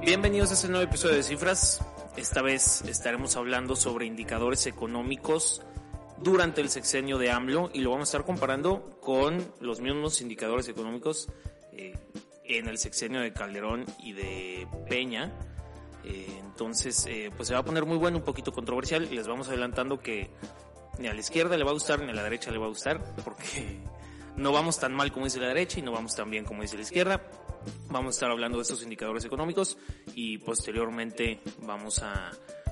Bienvenidos a este nuevo episodio de Cifras. Esta vez estaremos hablando sobre indicadores económicos durante el sexenio de AMLO y lo vamos a estar comparando con los mismos indicadores económicos eh, en el sexenio de Calderón y de Peña. Eh, entonces, eh, pues se va a poner muy bueno, un poquito controversial. Les vamos adelantando que ni a la izquierda le va a gustar ni a la derecha le va a gustar, porque no vamos tan mal como dice la derecha y no vamos tan bien como dice la izquierda. Vamos a estar hablando de estos indicadores económicos y posteriormente vamos a,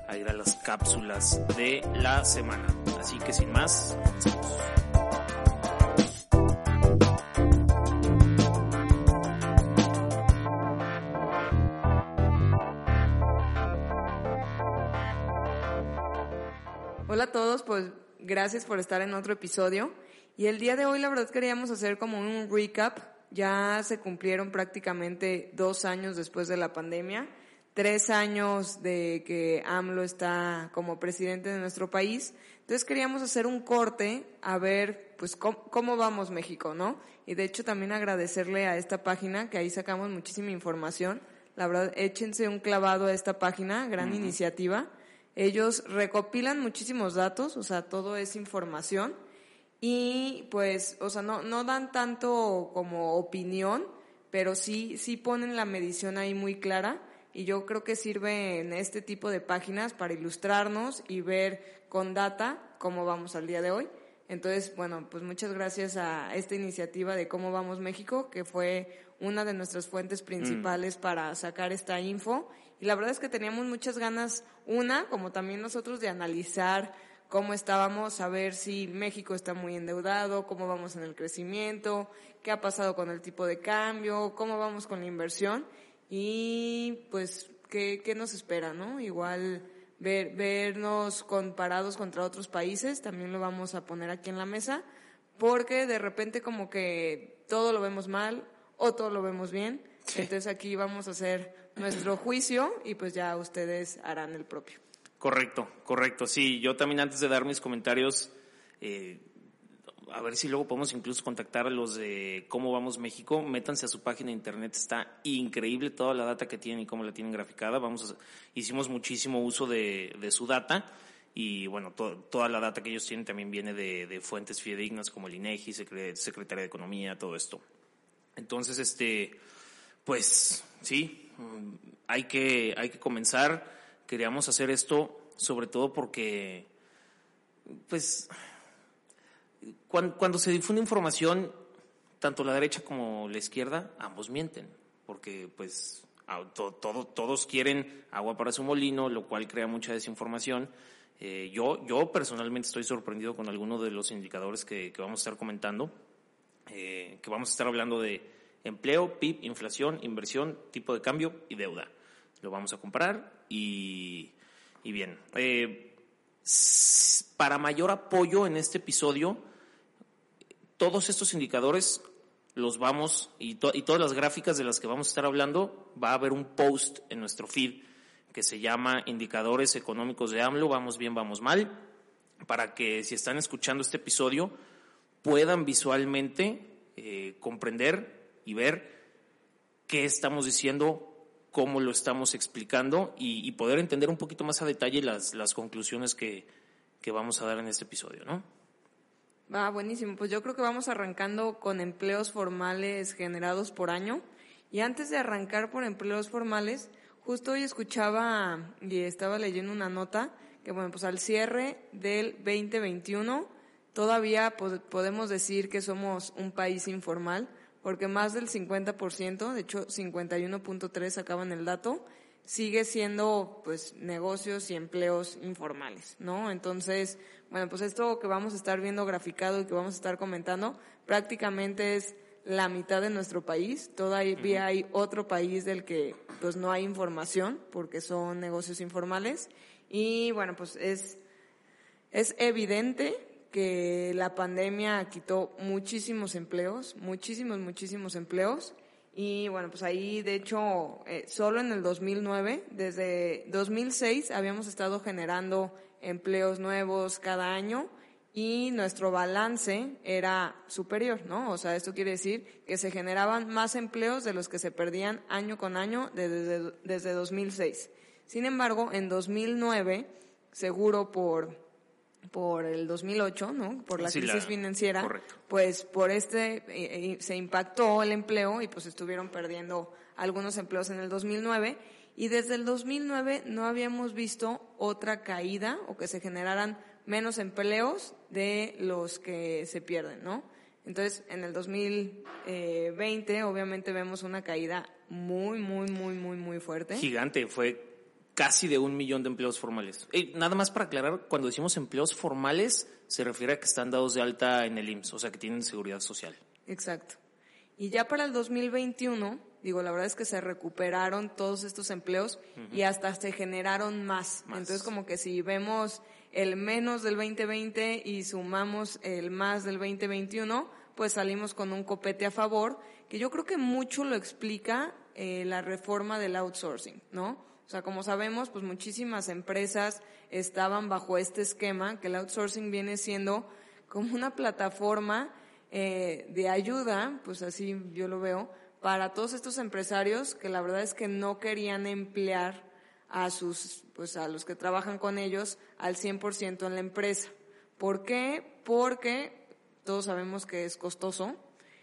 a ir a las cápsulas de la semana. Así que sin más, comencemos. Hola a todos, pues gracias por estar en otro episodio. Y el día de hoy la verdad queríamos hacer como un recap. Ya se cumplieron prácticamente dos años después de la pandemia, tres años de que AMLO está como presidente de nuestro país. Entonces queríamos hacer un corte a ver pues cómo, cómo vamos México, ¿no? Y de hecho también agradecerle a esta página que ahí sacamos muchísima información. La verdad, échense un clavado a esta página, gran iniciativa. Ellos recopilan muchísimos datos, o sea, todo es información y pues, o sea, no, no dan tanto como opinión, pero sí, sí ponen la medición ahí muy clara y yo creo que sirve en este tipo de páginas para ilustrarnos y ver con data cómo vamos al día de hoy. Entonces, bueno, pues muchas gracias a esta iniciativa de Cómo Vamos México, que fue una de nuestras fuentes principales para sacar esta info. Y la verdad es que teníamos muchas ganas, una, como también nosotros, de analizar cómo estábamos, a ver si México está muy endeudado, cómo vamos en el crecimiento, qué ha pasado con el tipo de cambio, cómo vamos con la inversión y pues qué, qué nos espera, ¿no? Igual ver, vernos comparados contra otros países, también lo vamos a poner aquí en la mesa, porque de repente como que todo lo vemos mal o todo lo vemos bien. Entonces aquí vamos a hacer nuestro juicio y pues ya ustedes harán el propio. Correcto, correcto. Sí, yo también antes de dar mis comentarios, eh, a ver si luego podemos incluso contactar a los de Cómo Vamos México. Métanse a su página de internet, está increíble toda la data que tienen y cómo la tienen graficada. Vamos a- hicimos muchísimo uso de, de su data y bueno, to- toda la data que ellos tienen también viene de, de fuentes fidedignas como el INEGI, Secre- Secretaría de Economía, todo esto. Entonces, este, pues sí, mm, hay que, hay que comenzar. Queríamos hacer esto sobre todo porque, pues, cuan- cuando, se difunde información, tanto la derecha como la izquierda, ambos mienten, porque pues todo- todos quieren agua para su molino, lo cual crea mucha desinformación. Eh, yo, yo personalmente estoy sorprendido con algunos de los indicadores que, que vamos a estar comentando, eh, que vamos a estar hablando de empleo, PIB, inflación, inversión, tipo de cambio y deuda. Lo vamos a comparar y, y bien. eh, para mayor apoyo en este episodio, todos estos indicadores los vamos, y, y todas las gráficas de las que vamos a estar hablando, va a haber un post en nuestro feed que se llama Indicadores Económicos de AMLO, vamos bien, vamos mal, para que si están escuchando este episodio puedan visualmente eh, comprender y ver qué estamos diciendo, cómo lo estamos explicando y, y poder entender un poquito más a detalle las, las conclusiones que, que vamos a dar en este episodio, ¿no? Va, buenísimo. Pues yo creo que vamos arrancando con empleos formales generados por año. Y antes de arrancar por empleos formales, justo hoy escuchaba y estaba leyendo una nota que, bueno, pues al cierre del 2021 todavía podemos decir que somos un país informal, porque más del 50%, de hecho 51.3 acaban el dato, sigue siendo pues negocios y empleos informales, ¿no? Entonces, bueno, pues esto que vamos a estar viendo graficado y que vamos a estar comentando prácticamente es la mitad de nuestro país. Todavía hay otro país del que pues no hay información porque son negocios informales y bueno, pues es es evidente que la pandemia quitó muchísimos empleos, muchísimos, muchísimos empleos Y bueno, pues ahí, de hecho, eh, solo en el 2009, desde 2006, habíamos estado generando empleos nuevos cada año y nuestro balance era superior, ¿no? O sea, esto quiere decir que se generaban más empleos de los que se perdían año con año desde, desde 2006. Sin embargo, en 2009, seguro por por el 2008, ¿no? Por la crisis financiera, pues por este eh, eh, se impactó el empleo y pues estuvieron perdiendo algunos empleos en el 2009 y desde el 2009 no habíamos visto otra caída o que se generaran menos empleos de los que se pierden, ¿no? Entonces, en el 2020 obviamente vemos una caída muy, muy, muy, muy, muy fuerte. Gigante, fue casi de un millón de empleos formales. nada más para aclarar, cuando decimos empleos formales, se refiere a que están dados de alta en el IMSS, o sea, que tienen seguridad social. Exacto. Y ya para el 2021, digo, la verdad es que se recuperaron todos estos empleos y hasta se generaron más. Entonces, como que si vemos el menos del 2020 y sumamos el más del 2021, pues salimos con un copete a favor, que yo creo que mucho lo explica eh, la reforma del outsourcing, ¿no? O sea, como sabemos, pues muchísimas empresas estaban bajo este esquema, que el outsourcing viene siendo como una plataforma eh, de ayuda, pues así yo lo veo, para todos estos empresarios que la verdad es que no querían emplear a sus, pues a los que trabajan con ellos al 100% en la empresa. ¿Por qué? Porque todos sabemos que es costoso.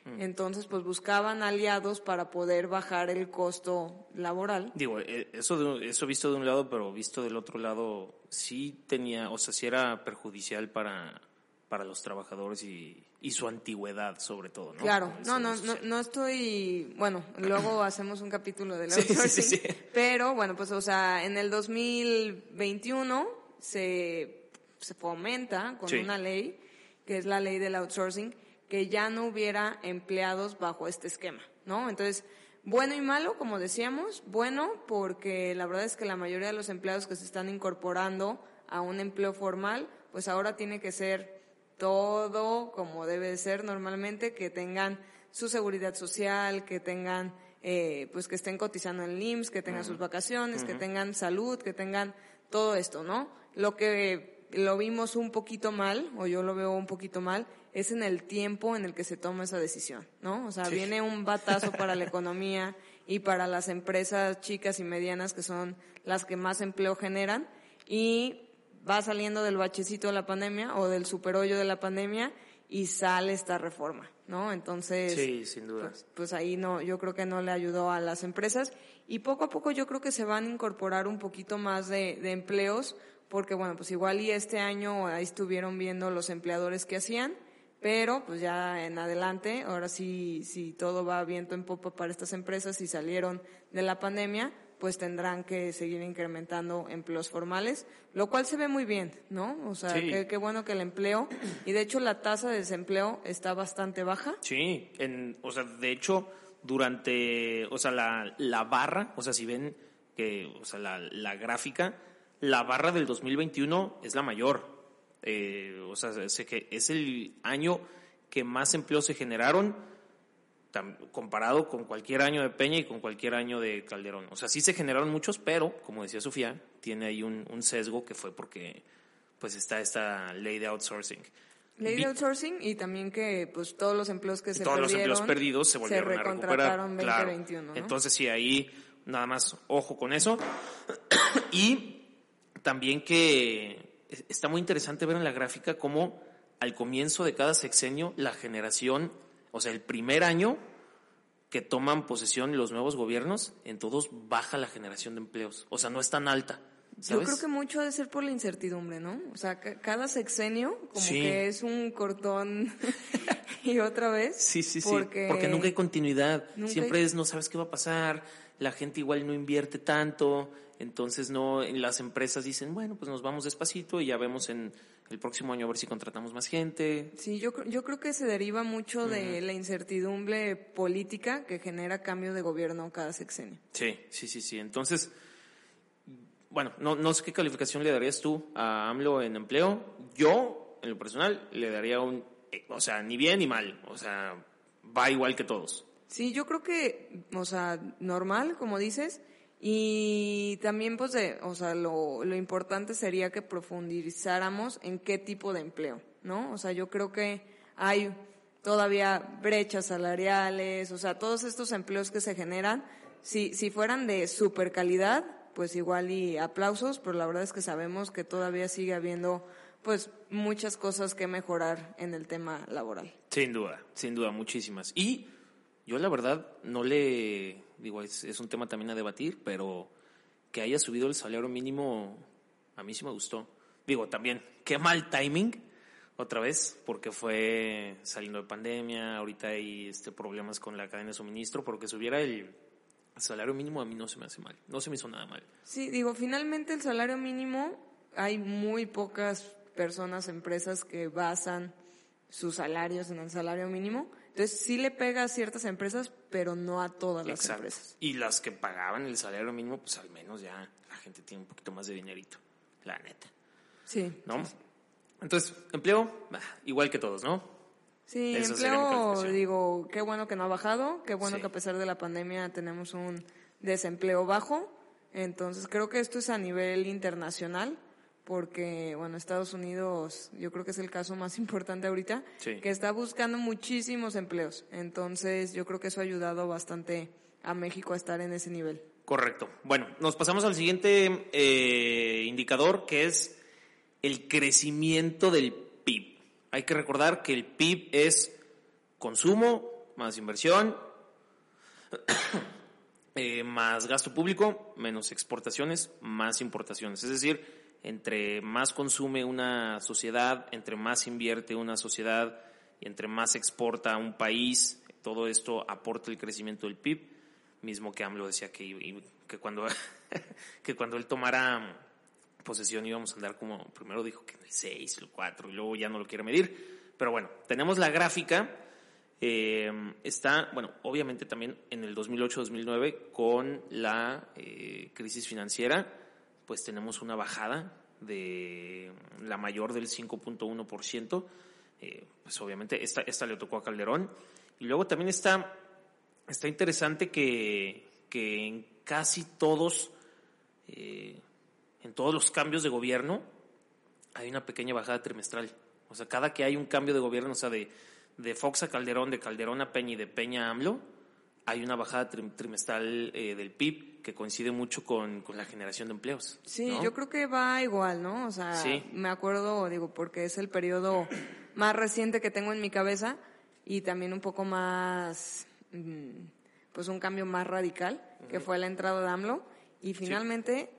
Entonces, pues buscaban aliados para poder bajar el costo laboral. Digo, eh, eso, eso visto de un lado, pero visto del otro lado, sí tenía, o sea, sí era perjudicial para, para los trabajadores y, y su antigüedad, sobre todo, ¿no? Claro, no, no, no, no estoy, bueno, luego hacemos un capítulo del outsourcing, sí, pero bueno, pues, o sea, en el 2021 se, se fomenta con una ley, que es la ley del outsourcing, que ya no hubiera empleados bajo este esquema, ¿no? Entonces, bueno y malo, como decíamos, bueno porque la verdad es que la mayoría de los empleados que se están incorporando a un empleo formal, pues ahora tiene que ser todo como debe de ser normalmente, que tengan su seguridad social, que tengan, eh, pues que estén cotizando en el IMSS, que tengan sus vacaciones, que tengan salud, que tengan todo esto, ¿no? Lo que lo vimos un poquito mal, o yo lo veo un poquito mal, es en el tiempo en el que se toma esa decisión, ¿no? O sea, viene un batazo para la economía y para las empresas chicas y medianas que son las que más empleo generan y va saliendo del bachecito de la pandemia o del superhoyo de la pandemia y sale esta reforma, ¿no? Entonces, sí, sin duda. Pues, pues, ahí no, yo creo que no le ayudó a las empresas y poco a poco yo creo que se van a incorporar un poquito más de, de empleos porque bueno, pues igual y este año ahí estuvieron viendo los empleadores que hacían pero pues ya en adelante, ahora sí, si todo va viento en popa para estas empresas y salieron de la pandemia, pues tendrán que seguir incrementando empleos formales, lo cual se ve muy bien, ¿no? O sea, qué, bueno que el empleo, y de hecho la tasa de desempleo está bastante baja. Sí, en, o sea, de hecho, durante, o sea, la, la barra, o sea, si ven que, o sea, la, la gráfica, la barra del 2021 es la mayor, eh, o sea, sé que es el año que más empleos se generaron comparado con cualquier año de Peña y con cualquier año de Calderón. O sea, sí se generaron muchos, pero, como decía Sofía, tiene ahí un, sesgo que fue porque pues está esta ley de outsourcing. Ley de outsourcing y también que pues todos los empleos que se todos los empleos perdidos se volvieron a recuperar. 2021, Entonces sí, ahí nada más ojo con eso. y también que está muy interesante ver en la gráfica cómo al comienzo de cada sexenio la generación, o sea, el primer año que toman posesión los nuevos gobiernos, en todos baja la generación de empleos. O sea, no es tan alta. Yo creo que mucho debe ser por la incertidumbre, ¿no? O sea, cada sexenio como que es un cortón y otra vez. Sí, sí, sí. Porque, nunca hay continuidad. Siempre es no sabes qué va a pasar, la gente igual no invierte tanto, entonces no, las empresas dicen, bueno, pues nos vamos despacito y ya vemos en el próximo año a ver si contratamos más gente. Sí, yo, yo creo que se deriva mucho de la incertidumbre política que genera cambio de gobierno cada sexenio. Sí, sí, sí, sí. Entonces, bueno, no, no sé qué calificación le darías tú a AMLO en empleo. Yo, en lo personal, le daría un, o sea, ni bien ni mal, o sea, va igual que todos. Sí, yo creo que, o sea, normal, como dices, y también, pues, de, o sea, lo, lo importante sería que profundizáramos en qué tipo de empleo, ¿no? O sea, yo creo que hay todavía brechas salariales, o sea, todos estos empleos que se generan, si, si fueran de super calidad, pues igual y aplausos, pero la verdad es que sabemos que todavía sigue habiendo pues muchas cosas que mejorar en el tema laboral. Sin duda, sin duda, muchísimas. Y yo la verdad no le, digo, es, es, un tema también a debatir, pero que haya subido el salario mínimo, a mí sí me gustó. Digo, también, qué mal timing, otra vez, porque fue saliendo de pandemia, ahorita hay este, problemas con la cadena de suministro, porque subiera el salario mínimo a mí no se me hace mal, no se me hizo nada mal. Sí, digo, finalmente el salario mínimo, hay muy pocas personas, empresas que basan sus salarios en el salario mínimo. Entonces sí le pega a ciertas empresas, pero no a todas las Exacto. empresas. Y las que pagaban el salario mínimo, pues al menos ya la gente tiene un poquito más de dinerito, la neta. Sí. ¿No? Entonces, empleo, bah, igual que todos, ¿no? Sí, empleo, digo, qué bueno que no ha bajado, qué bueno Sí. que a pesar de la pandemia tenemos un desempleo bajo. Entonces creo que esto es a nivel internacional, porque, bueno, Estados Unidos yo creo que es el caso más importante ahorita, Sí. que está buscando muchísimos empleos. Entonces yo creo que eso ha ayudado bastante a México a estar en ese nivel. Correcto. Bueno, nos pasamos al siguiente eh, indicador, que es el crecimiento del PIB. Hay que recordar que el PIB es consumo más inversión, eh, más gasto público, menos exportaciones, más importaciones. Es decir, entre más consume una sociedad, entre más invierte una sociedad y entre más exporta un país, todo esto aporta el crecimiento del PIB. Mismo que AMLO decía que, cuando, que cuando él tomara posesión íbamos a andar como, primero dijo que en el 6, el 4, y luego ya no lo quiere medir. Pero bueno, tenemos la gráfica. Eh, está, bueno, obviamente también en el 2008-2009 con la eh, crisis financiera, pues tenemos una bajada de la mayor del 5.1%. Eh, pues obviamente esta, esta le tocó a Calderón. Y luego también está, está interesante que, que en casi todos, eh, en todos los cambios de gobierno, hay una pequeña bajada trimestral. O sea, cada que hay un cambio de gobierno, o sea, de, de Fox a Calderón, de Calderón a Peña y de Peña a AMLO, hay una bajada tri- trimestral eh, del PIB que coincide mucho con, con la generación de empleos. Sí, ¿no? yo creo que va igual, ¿no? O sea, Sí. me acuerdo, digo, porque es el periodo más reciente que tengo en mi cabeza y también un poco más, mm, pues un cambio más radical, que fue la entrada de AMLO. Y finalmente,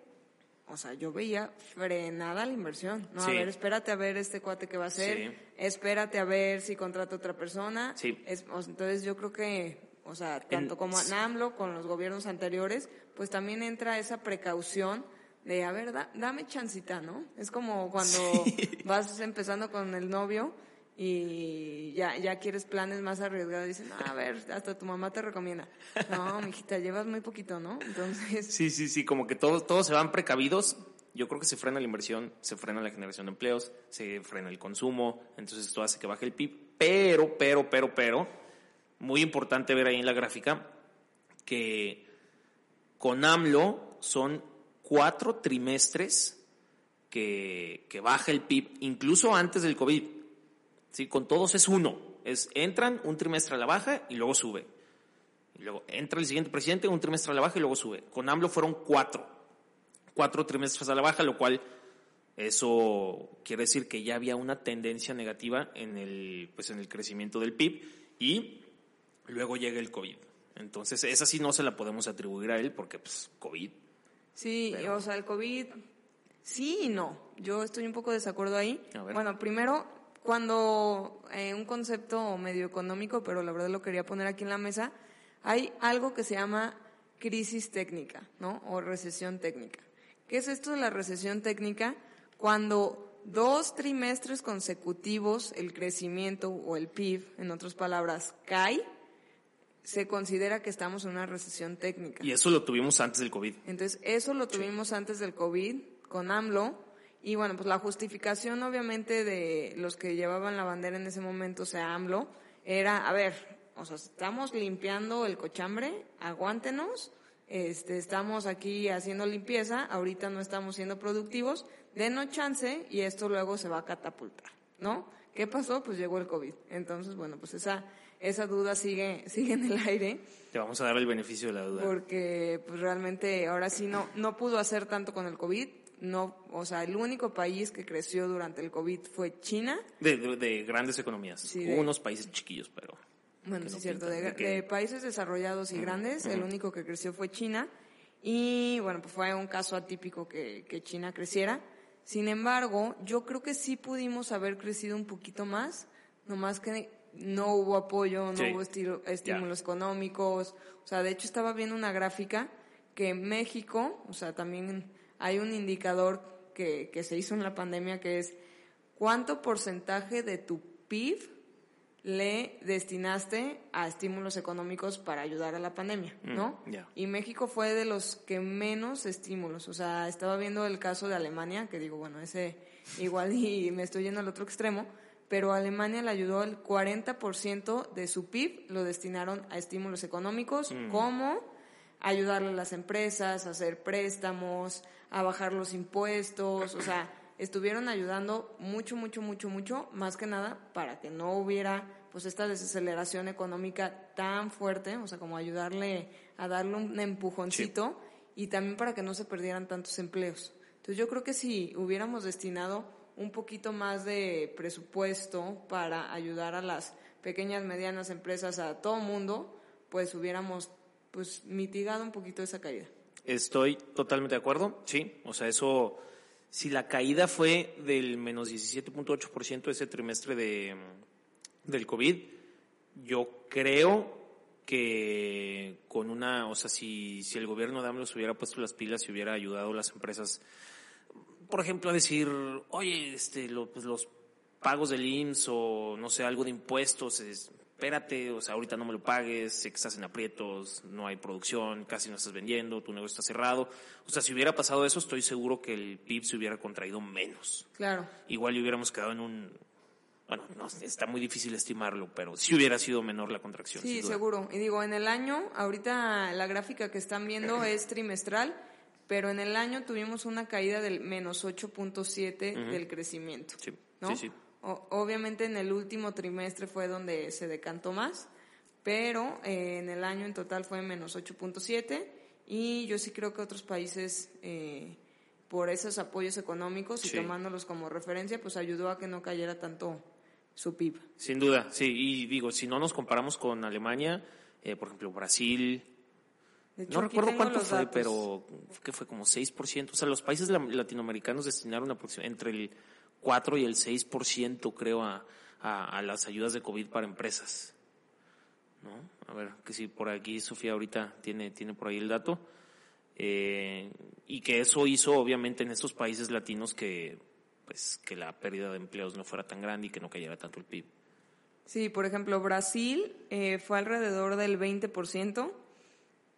o sea, yo veía frenada la inversión, ¿no? Sí. A ver, espérate a ver este cuate que va a hacer, Sí. espérate a ver si contrata otra persona. Sí. Es- o sea, entonces yo creo que, o sea, tanto En- como en AMLO, con los gobiernos anteriores, pues también entra esa precaución de, a ver, da- dame chancita, ¿no? Es como cuando vas empezando con el novio y ya, ya quieres planes más arriesgados. Dicen, "No, a ver, hasta tu mamá te recomienda. No, mijita, llevas muy poquito, ¿no? Entonces, Sí, sí, sí, como que todos, todos se van precavidos. Yo creo que se frena la inversión, se frena la generación de empleos, se frena el consumo, entonces esto hace que baje el PIB. Pero, pero, pero, pero, muy importante ver ahí en la gráfica que con AMLO son cuatro trimestres que, que baja el PIB, incluso antes del COVID. ¿sí? Con todos es uno. Es, entran un trimestre a la baja y luego sube. Y luego entra el siguiente presidente, un trimestre a la baja y luego sube. Con AMLO fueron cuatro. Cuatro trimestres a la baja, lo cual eso quiere decir que ya había una tendencia negativa en el, pues en el crecimiento del PIB y luego llega el COVID. Entonces, esa sí no se la podemos atribuir a él porque, pues, COVID. sí, Pero- o sea, el COVID, sí y no. Yo estoy un poco de desacuerdo ahí. Bueno, primero, cuando eh, un concepto medio económico, pero la verdad lo quería poner aquí en la mesa, hay algo que se llama crisis técnica, ¿no? O recesión técnica. ¿Qué es esto de la recesión técnica? Cuando dos trimestres consecutivos el crecimiento o el PIB, en otras palabras, cae, se considera que estamos en una recesión técnica. Y eso lo tuvimos antes del COVID. Entonces, eso lo tuvimos antes del COVID con AMLO. Y bueno, pues la justificación obviamente de los que llevaban la bandera en ese momento, o sea, AMLO, era, a ver, o sea, estamos limpiando el cochambre, aguántenos, este, estamos aquí haciendo limpieza, ahorita no estamos siendo productivos, denos chance y esto luego se va a catapultar, ¿no? ¿Qué pasó? Pues llegó el COVID. Entonces, bueno, pues esa, esa duda sigue, sigue en el aire. Te vamos a dar el beneficio de la duda. Porque, pues realmente, ahora sí no, no pudo hacer tanto con el COVID. No, o sea, el único país que creció durante el COVID fue China. De, de, grandes economías. Sí, unos países chiquillos, pero. Bueno, sí, es cierto. De, países desarrollados y grandes, el único que creció fue China. Y bueno, pues fue un caso atípico que, que China creciera. Sin embargo, yo creo que sí pudimos haber crecido un poquito más, nomás que no hubo apoyo, no hubo estímulos económicos. O sea, de hecho estaba viendo una gráfica que en México, o sea, también hay un indicador que, que se hizo en la pandemia que es cuánto porcentaje de tu PIB le destinaste a estímulos económicos para ayudar a la pandemia, mm, ¿no? Y México fue de los que menos estímulos, o sea, estaba viendo el caso de Alemania, que digo, bueno, ese igual y me estoy yendo al otro extremo, pero Alemania le ayudó el 40% de su PIB, lo destinaron a estímulos económicos, mm. como ayudarle a las empresas, a hacer préstamos, a bajar los impuestos, o sea, estuvieron ayudando mucho, mucho, mucho, mucho, más que nada para que no hubiera pues esta desaceleración económica tan fuerte, o sea, como ayudarle a darle un empujoncito y también para que no se perdieran tantos empleos. Entonces yo creo que si hubiéramos destinado un poquito más de presupuesto para ayudar a las pequeñas, medianas empresas, a todo mundo, pues hubiéramos pues mitigado un poquito esa caída. Estoy totalmente de acuerdo, sí, o sea, eso si la caída fue del menos 17.8% ese trimestre de, del COVID, yo creo que con una, o sea, si, si el gobierno de AMLO hubiera puesto las pilas y hubiera ayudado a las empresas, por ejemplo, a decir, oye, este, pues los pagos del IMSS o no sé, algo de impuestos, es, espérate, o sea, ahorita no me lo pagues, sé que estás en aprietos, no hay producción, casi no estás vendiendo, tu negocio está cerrado. O sea, si hubiera pasado eso, estoy seguro que el PIB se hubiera contraído menos. Claro. Igual hubiéramos quedado en un, bueno, no, está muy difícil estimarlo, pero sí hubiera sido menor la contracción. Sí, seguro. Y digo, en el año, ahorita la gráfica que están viendo es trimestral, pero en el año tuvimos una caída del menos 8.7 del crecimiento. Sí, sí, sí obviamente en el último trimestre fue donde se decantó más, pero eh, en el año en total fue menos 8.7 y yo sí creo que otros países, eh, por esos apoyos económicos y tomándolos como referencia, pues ayudó a que no cayera tanto su PIB. Sin duda, sí, y digo, si no nos comparamos con Alemania, eh, por ejemplo, Brasil, no recuerdo cuánto fue, pero que fue como 6%. O sea, los países latinoamericanos destinaron entre el 4 y el 6% creo a, a, las ayudas de COVID para empresas. ¿No? A ver, que si por aquí Sofía ahorita tiene, tiene por ahí el dato. Eh, y que eso hizo obviamente en estos países latinos que pues que la pérdida de empleos no fuera tan grande y que no cayera tanto el PIB. Sí, por ejemplo, Brasil eh, fue alrededor del 20%,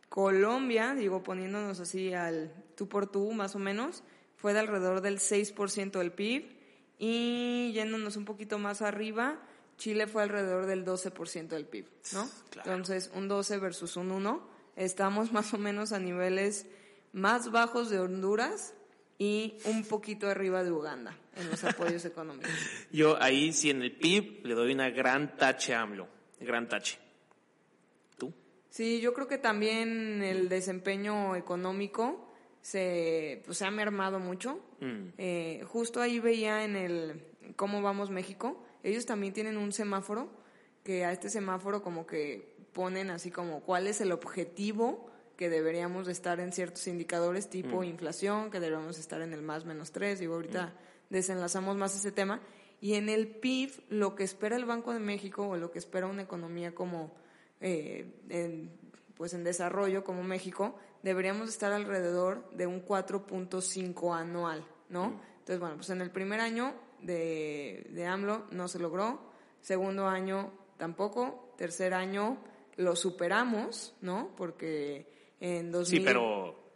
Colombia, digo poniéndonos así al tú por tú más o menos, fue de alrededor del 6% del PIB, y yéndonos un poquito más arriba, Chile fue alrededor del 12% del PIB, ¿no? Entonces, un 12 versus un 1, estamos más o menos a niveles más bajos de Honduras y un poquito arriba de Uganda en los apoyos económicos. Yo ahí sí en el PIB le doy una gran tache a AMLO, gran tache. ¿Tú? Sí, yo creo que también el desempeño económico se, pues, se ha mermado mucho. Mm. Eh, justo ahí veía en el cómo vamos México, ellos también tienen un semáforo que a este semáforo como que ponen así como cuál es el objetivo que deberíamos estar en ciertos indicadores tipo mm. inflación, que deberíamos estar en el más menos tres, digo, ahorita mm. desenlazamos más ese tema. Y en el PIB, lo que espera el Banco de México o lo que espera una economía como, eh, en, pues en desarrollo como México, deberíamos estar alrededor de un 4.5 anual, ¿no? Mm. Entonces, bueno, pues en el primer año de, de AMLO no se logró, segundo año tampoco, tercer año lo superamos, ¿no? Porque en 2000... Sí, pero...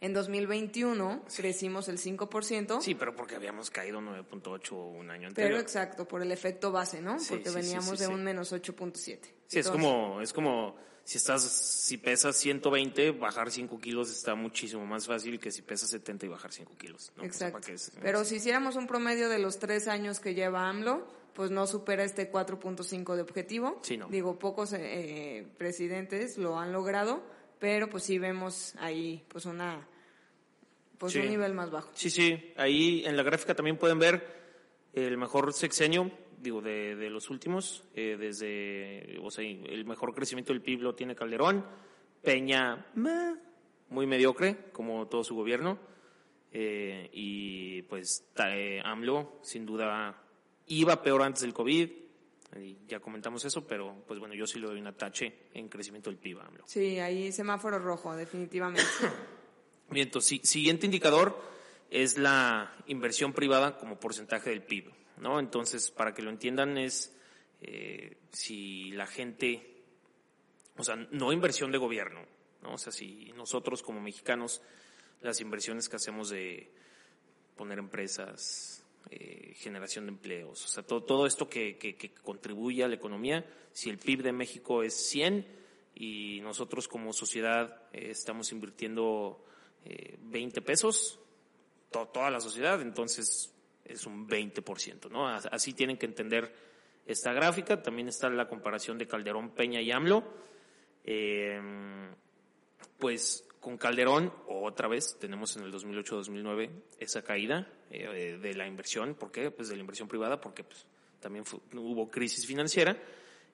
En 2021 crecimos el 5%. Sí, pero porque habíamos caído 9.8 un año anterior. Pero exacto, por el efecto base, ¿no? porque veníamos de un menos 8.7. Sí, es como, es como si estás, si pesas 120, bajar 5 kilos está muchísimo más fácil que si pesas 70 y bajar 5 kilos. ¿no? Exacto. pero si hiciéramos un promedio de los tres años que lleva AMLO, pues no supera este 4.5 de objetivo. Sí, no. Digo, pocos eh, presidentes lo han logrado pero pues sí vemos ahí pues una pues un nivel más bajo. Sí, sí, ahí en la gráfica también pueden ver el mejor sexenio, digo, de, de los últimos, eh, desde, o sea, el mejor crecimiento del PIB lo tiene Calderón, Peña, muy mediocre, como todo su gobierno, eh, y pues eh, AMLO, sin duda, iba peor antes del COVID, ya comentamos eso, pero pues bueno, yo sí le doy una tache en crecimiento del PIB. AMLO. Sí, ahí semáforo rojo, definitivamente. Bien, entonces, siguiente indicador es la inversión privada como porcentaje del PIB, ¿no? Entonces, para que lo entiendan es eh, si la gente, o sea, no inversión de gobierno, ¿no? O sea, si nosotros como mexicanos, las inversiones que hacemos de poner empresas, eh, generación de empleos, o sea, todo, todo esto que, que, contribuye a la economía, si el PIB de México es 100 y nosotros como sociedad eh, estamos invirtiendo 20 eh, pesos, toda la sociedad, entonces es un 20%, ¿no? Así tienen que entender esta gráfica, también está la comparación de Calderón, Peña y AMLO, pues con Calderón, otra vez, tenemos en el 2008-2009 esa caída eh, de la inversión. ¿Por qué? Pues de la inversión privada, porque pues, también hubo crisis financiera,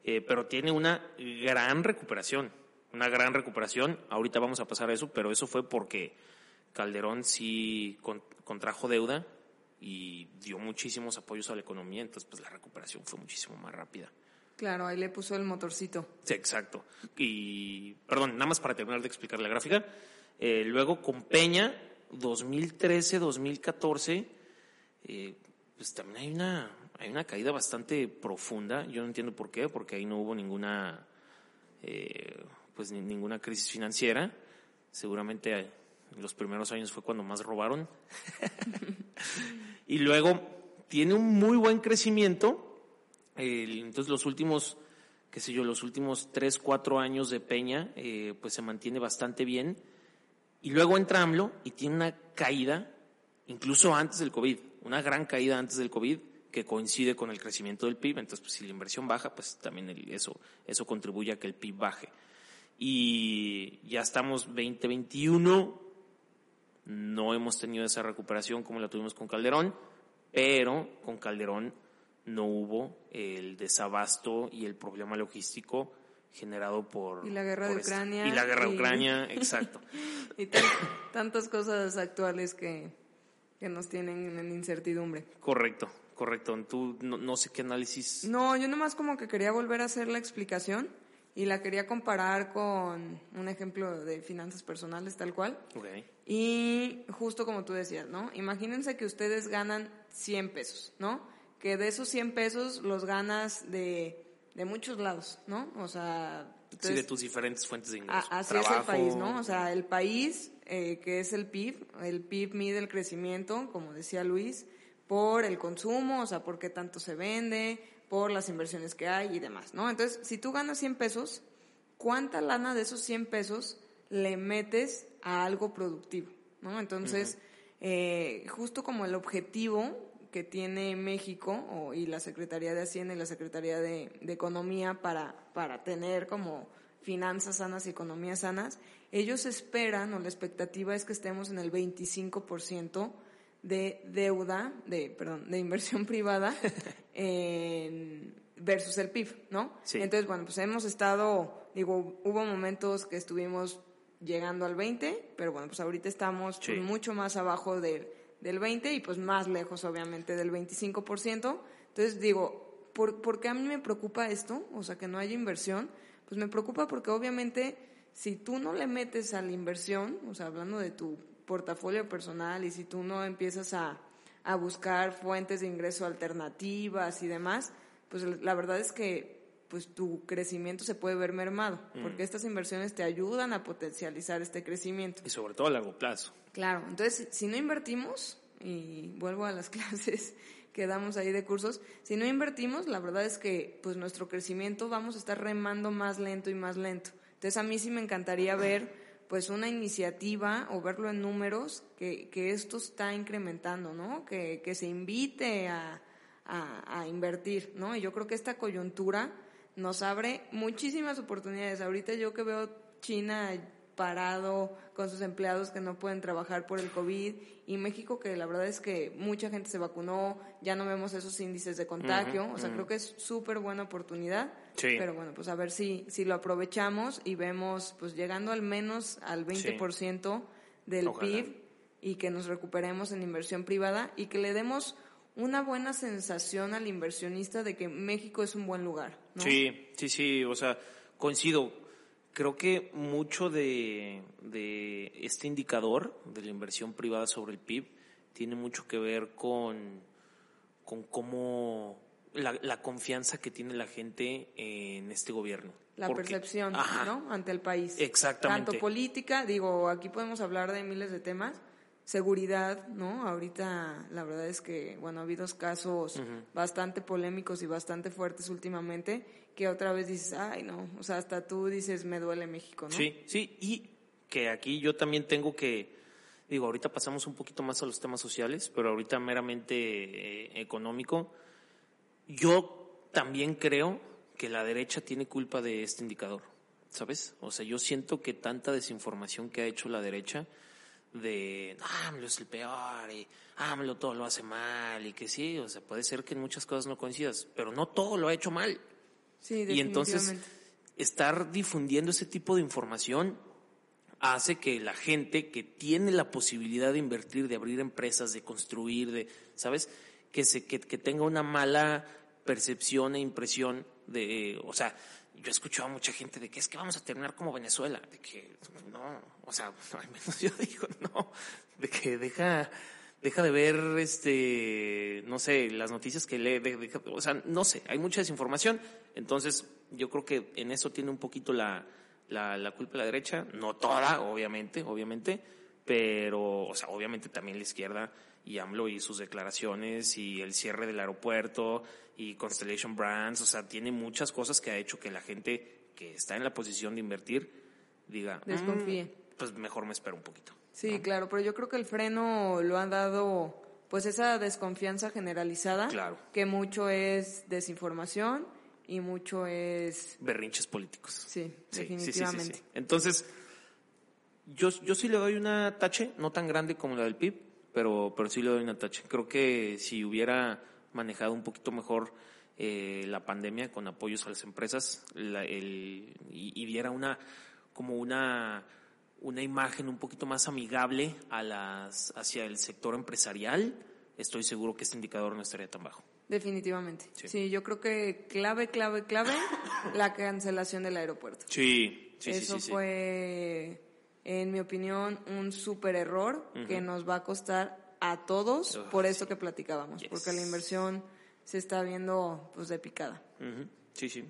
eh, pero tiene una gran recuperación, una gran recuperación. Ahorita vamos a pasar a eso, pero eso fue porque Calderón sí contrajo deuda y dio muchísimos apoyos a la economía, entonces pues la recuperación fue muchísimo más rápida. Claro, ahí le puso el motorcito. Sí, exacto. Y, perdón, nada más para terminar de explicar la gráfica. Eh, luego con Peña, 2013, 2014, eh, pues también hay una, hay una caída bastante profunda. Yo no entiendo por qué, porque ahí no hubo ninguna, eh, pues ninguna crisis financiera. Seguramente en los primeros años fue cuando más robaron. y luego tiene un muy buen crecimiento entonces los últimos, qué sé yo, los últimos tres, cuatro años de Peña, eh, pues se mantiene bastante bien. Y luego entra AMLO y tiene una caída, incluso antes del COVID, una gran caída antes del COVID que coincide con el crecimiento del PIB. Entonces, pues, si la inversión baja, pues también eso, eso contribuye a que el PIB baje. Y ya estamos 2021, no hemos tenido esa recuperación como la tuvimos con Calderón, pero con Calderón no hubo el desabasto y el problema logístico generado por... Y la guerra de Ucrania. Y la guerra de Ucrania, exacto. y tantas cosas actuales que, que nos tienen en incertidumbre. Correcto, correcto. Tú no, sé qué análisis... No, yo nomás como que quería volver a hacer la explicación y la quería comparar con un ejemplo de finanzas personales tal cual. Okay. Y justo como tú decías, ¿no? Imagínense que ustedes ganan 100 pesos, ¿no? que de esos 100 pesos los ganas de, de muchos lados, ¿no? O sea... sí, de tus diferentes fuentes de ingresos. Así es el país, ¿no? O sea, el país, eh, que es el PIB, el PIB mide el crecimiento, como decía Luis, por el consumo, o sea, por qué tanto se vende, por las inversiones que hay y demás, ¿no? Entonces, si tú ganas 100 pesos, ¿cuánta lana de esos 100 pesos le metes a algo productivo, ¿no? Entonces, eh, justo como el objetivo que tiene México y la Secretaría de Hacienda y la Secretaría de, Economía para, para tener como finanzas sanas y economías sanas, ellos esperan o la expectativa es que estemos en el 25% de deuda, de, perdón, de inversión privada versus el PIB, ¿no? Entonces, bueno, pues hemos estado, digo, hubo momentos que estuvimos llegando al 20, pero bueno, pues ahorita estamos mucho más abajo del del 20 y pues más lejos obviamente del 25%. Entonces digo, ¿por, qué a mí me preocupa esto? O sea, que no haya inversión. Pues me preocupa porque obviamente si tú no le metes a la inversión, o sea, hablando de tu portafolio personal y si tú no empiezas a, buscar fuentes de ingreso alternativas y demás, pues la verdad es que pues tu crecimiento se puede ver mermado, porque estas inversiones te ayudan a potencializar este crecimiento. Y sobre todo a largo plazo. Claro, entonces si no invertimos, y vuelvo a las clases que damos ahí de cursos, si no invertimos, la verdad es que pues nuestro crecimiento vamos a estar remando más lento y más lento. Entonces a mí sí me encantaría ver pues una iniciativa o verlo en números que, que esto está incrementando, ¿no? Que, que se invite a, a, a invertir, ¿no? Y yo creo que esta coyuntura nos abre muchísimas oportunidades. Ahorita yo que veo China parado con sus empleados que no pueden trabajar por el COVID y México que la verdad es que mucha gente se vacunó, ya no vemos esos índices de contagio, o sea, creo que es súper buena oportunidad, Sí. pero bueno, pues a ver si, si lo aprovechamos y vemos pues llegando al menos al 20% del Ojalá. PIB y que nos recuperemos en inversión privada y que le demos una buena sensación al inversionista de que México es un buen lugar, ¿no? Sí, sí, sí, o sea, coincido. Creo que mucho de, de este indicador de la inversión privada sobre el PIB tiene mucho que ver con, con cómo la, la confianza que tiene la gente en este gobierno. La Porque- percepción, Ajá, ¿no? Ante el país. Exactamente. Tanto política, digo, aquí podemos hablar de miles de temas. Seguridad, ¿no? Ahorita la verdad es que, bueno, ha habido casos bastante polémicos y bastante fuertes últimamente que otra vez dices, ay, no, o sea, hasta tú dices, me duele México, ¿no? Sí, sí, y que aquí yo también tengo que, digo, ahorita pasamos un poquito más a los temas sociales, pero ahorita meramente eh, económico. Yo también creo que la derecha tiene culpa de este indicador, ¿sabes? O sea, yo siento que tanta desinformación que ha hecho la derecha de, ah, AMLO es el peor y AMLO todo lo hace mal y que sí, o sea, puede ser que en muchas cosas no coincidas, pero no todo lo ha hecho mal. Sí, Y entonces estar difundiendo ese tipo de información hace que la gente que tiene la posibilidad de invertir, de abrir empresas, de construir, de, ¿sabes? Que se que, que tenga una mala percepción e impresión de, o sea, yo he escuchado a mucha gente de que es que vamos a terminar como Venezuela, de que no, o sea, al menos yo digo no, de que deja deja de ver este no sé las noticias que lee de- deja- o sea no sé hay mucha desinformación entonces yo creo que en eso tiene un poquito la, la, la culpa la derecha no toda obviamente obviamente pero o sea obviamente también la izquierda y AMLO y sus declaraciones y el cierre del aeropuerto y Constellation Brands o sea tiene muchas cosas que ha hecho que la gente que está en la posición de invertir diga "Mm, pues mejor me espero un poquito Sí, claro, pero yo creo que el freno lo han dado pues esa desconfianza generalizada, Claro. que mucho es desinformación y mucho es berrinches políticos. sí, definitivamente. sí. Entonces, yo, yo sí le doy una tache, no tan grande como la del PIB, pero, pero sí le doy una tache. Creo que si hubiera manejado un poquito mejor eh, la pandemia con apoyos a las empresas la- el, y, y diera una como una una imagen un poquito más amigable a las hacia el sector empresarial, estoy seguro que este indicador no estaría tan bajo. Definitivamente. Sí. Sí. yo creo que clave, clave, clave la cancelación del aeropuerto. Sí, sí, Eso sí, sí. fue, en mi opinión, un súper error que nos va a costar a todos Ugh, por esto que platicábamos, Yes. porque la inversión se está viendo pues de picada. Sí, sí.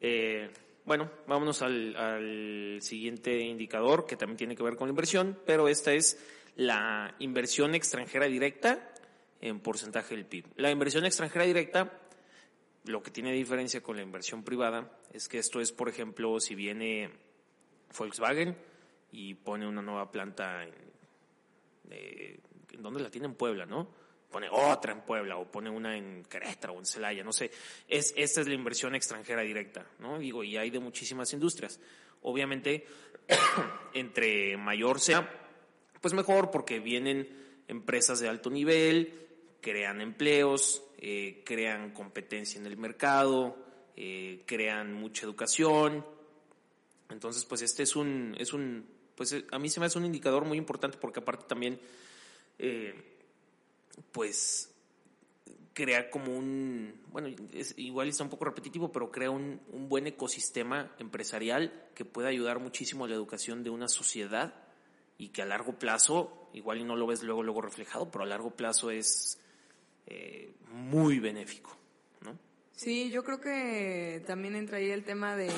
Eh, bueno, vámonos al, al siguiente indicador que también tiene que ver con la inversión, pero esta es la inversión extranjera directa en porcentaje del PIB. La inversión extranjera directa, lo que tiene diferencia con la inversión privada es que esto es, por ejemplo, si viene Volkswagen y pone una nueva planta en, eh, ¿en dónde la tiene? En Puebla, ¿no? Pone otra en Puebla o pone una en Querétaro o en Celaya, no sé. Es, esta es la inversión extranjera directa, ¿no? Digo, y hay de muchísimas industrias. Obviamente, entre mayor sea, pues mejor porque vienen empresas de alto nivel, crean empleos, eh, crean competencia en el mercado, eh, crean mucha educación, entonces, pues este es un, es un, pues eh, a mí se me hace un indicador muy importante porque aparte también, pues crea como un, bueno, es, igual está un poco repetitivo, pero crea un, un buen ecosistema empresarial que puede ayudar muchísimo a la educación de una sociedad y que a largo plazo, igual y no lo ves luego, luego reflejado, pero a largo plazo es eh, muy benéfico, ¿no? Sí, yo creo que también entra ahí el tema de,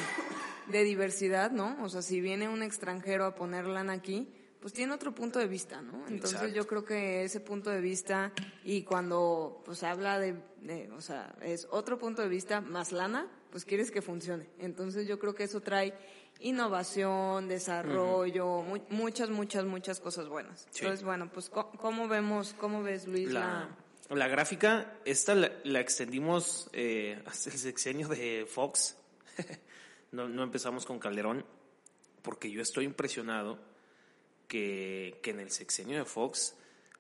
de diversidad, ¿no? O sea, si viene un extranjero a poner lana aquí, pues tiene otro punto de vista, ¿no? Entonces Exacto. yo creo que ese punto de vista y cuando pues habla de, de, o sea, es otro punto de vista más lana, pues quieres que funcione. Entonces yo creo que eso trae innovación, desarrollo, mu- muchas, muchas, muchas cosas buenas. Sí. Entonces, bueno, pues ¿cómo vemos, cómo ves Luis La, la... la gráfica, esta la, la extendimos eh, hasta el sexenio de Fox. no, no empezamos con Calderón, porque yo estoy impresionado que, que en el sexenio de Fox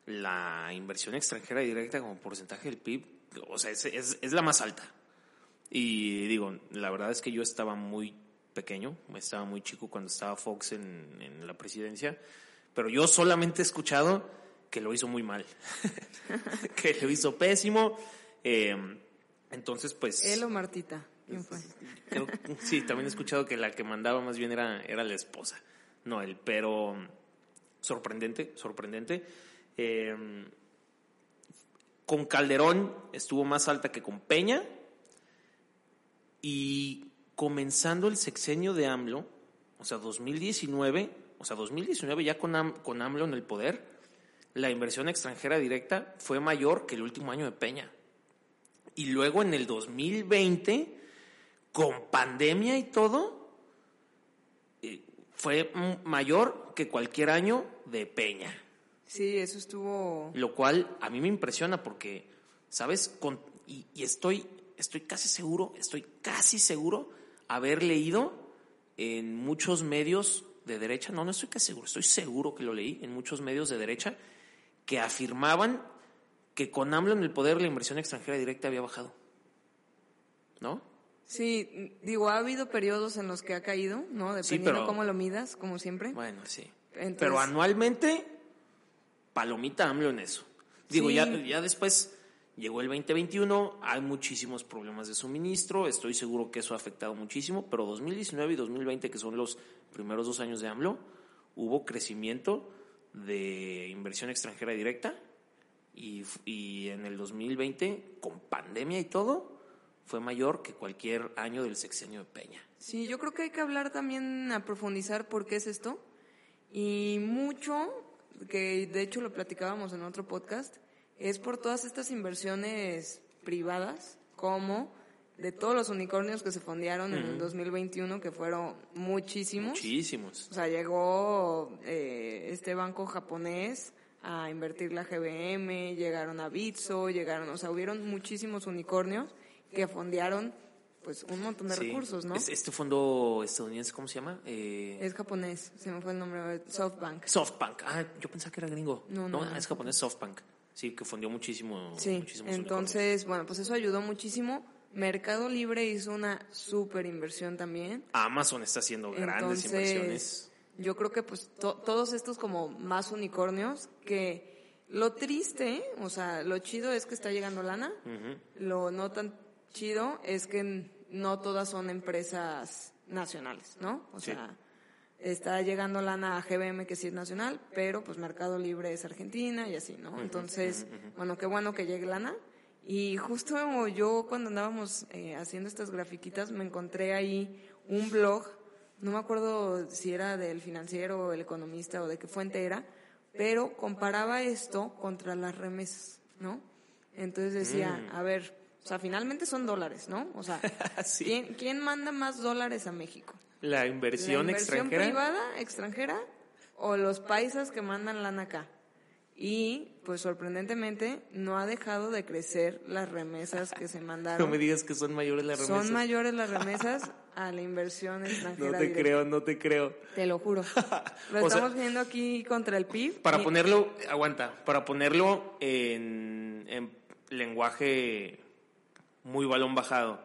la inversión extranjera directa como porcentaje del PIB, o sea, es, es, es la más alta. Y digo, la verdad es que yo estaba muy pequeño, estaba muy chico cuando estaba Fox en, en la presidencia, pero yo solamente he escuchado que lo hizo muy mal, que lo hizo pésimo. eh, entonces, pues... Él o Martita, ¿quién fue? Creo sí, también he escuchado que la que mandaba más bien era, era la esposa, no él, pero sorprendente, sorprendente. Eh, con Calderón estuvo más alta que con Peña y comenzando el sexenio de AMLO, o sea, 2019, o sea, 2019 ya con, con AMLO en el poder, la inversión extranjera directa fue mayor que el último año de Peña. Y luego en el 2020 con pandemia y todo, eh, fue mm, que cualquier año de Peña. Sí, eso estuvo... Lo cual a mí me impresiona porque, ¿sabes? Con- y, y estoy, estoy casi seguro, estoy casi seguro haber leído en muchos medios de derecha, no, no estoy casi seguro, estoy seguro que lo leí en muchos medios de derecha, que afirmaban que con AMLO en el poder la inversión extranjera directa había bajado. ¿No? Sí, digo, ha habido periodos en los que ha caído, ¿no? Sí, Dependiendo pero- cómo lo midas, como siempre. Bueno, sí. Entonces- Pero anualmente, palomita AMLO en eso. Digo, Sí. ya, ya después llegó el 2021, hay muchísimos problemas de suministro, estoy seguro que eso ha afectado muchísimo, pero 2019 y 2020, que son los primeros dos años de AMLO, hubo crecimiento de inversión extranjera directa y, y en el 2020, con pandemia y todo, fue mayor que cualquier año del sexenio de Peña. Sí, yo creo que hay que hablar también a profundizar por qué es esto. Y mucho, que de hecho lo platicábamos en otro podcast, es por todas estas inversiones privadas, como de todos los unicornios que se fondearon en el 2021, que fueron muchísimos. Muchísimos. O sea, llegó eh, este banco japonés a invertir la GBM, llegaron a Bitso, llegaron, o sea, hubieron muchísimos unicornios que fondearon pues un montón de Sí. recursos, ¿no? Es- Este fondo estadounidense, ¿cómo se llama? Eh, Es japonés, se me fue el nombre, SoftBank. SoftBank. Ah, yo pensaba que era gringo. No, No, no, es japonés SoftBank. Sí, que fundió muchísimo. Sí, muchísimos entonces, bueno, pues eso ayudó muchísimo. Mercado Libre hizo una super inversión también. Amazon está haciendo grandes Entonces, inversiones. yo creo que pues to- todos estos como más unicornios que lo triste, o sea, lo chido es que está llegando lana, lo no tan chido es que no todas son empresas nacionales, ¿no? O Sí. sea, está llegando lana a GBM que sí es nacional, pero pues Mercado Libre es Argentina y así, ¿no? Entonces, bueno, qué bueno que llegue lana. Y justo yo cuando andábamos eh, haciendo estas grafiquitas me encontré ahí un blog, no me acuerdo si era del financiero o el economista o de qué fuente era, pero comparaba esto contra las remesas, ¿no? Entonces decía, a ver, o sea, finalmente son dólares, ¿no? O sea, Sí. ¿quién, quién manda más dólares a México? La inversión, ¿La inversión extranjera. privada, extranjera, o los paisas que mandan lana acá? Y, pues sorprendentemente, no ha dejado de crecer las remesas que se No mandaron. me digas que son mayores las remesas. Son mayores las remesas a la inversión extranjera. No te directa. creo, no te creo. Te lo juro. Lo O sea- estamos viendo aquí contra el PIB. Para y- ponerlo, aguanta, para ponerlo en, en lenguaje muy balón bajado.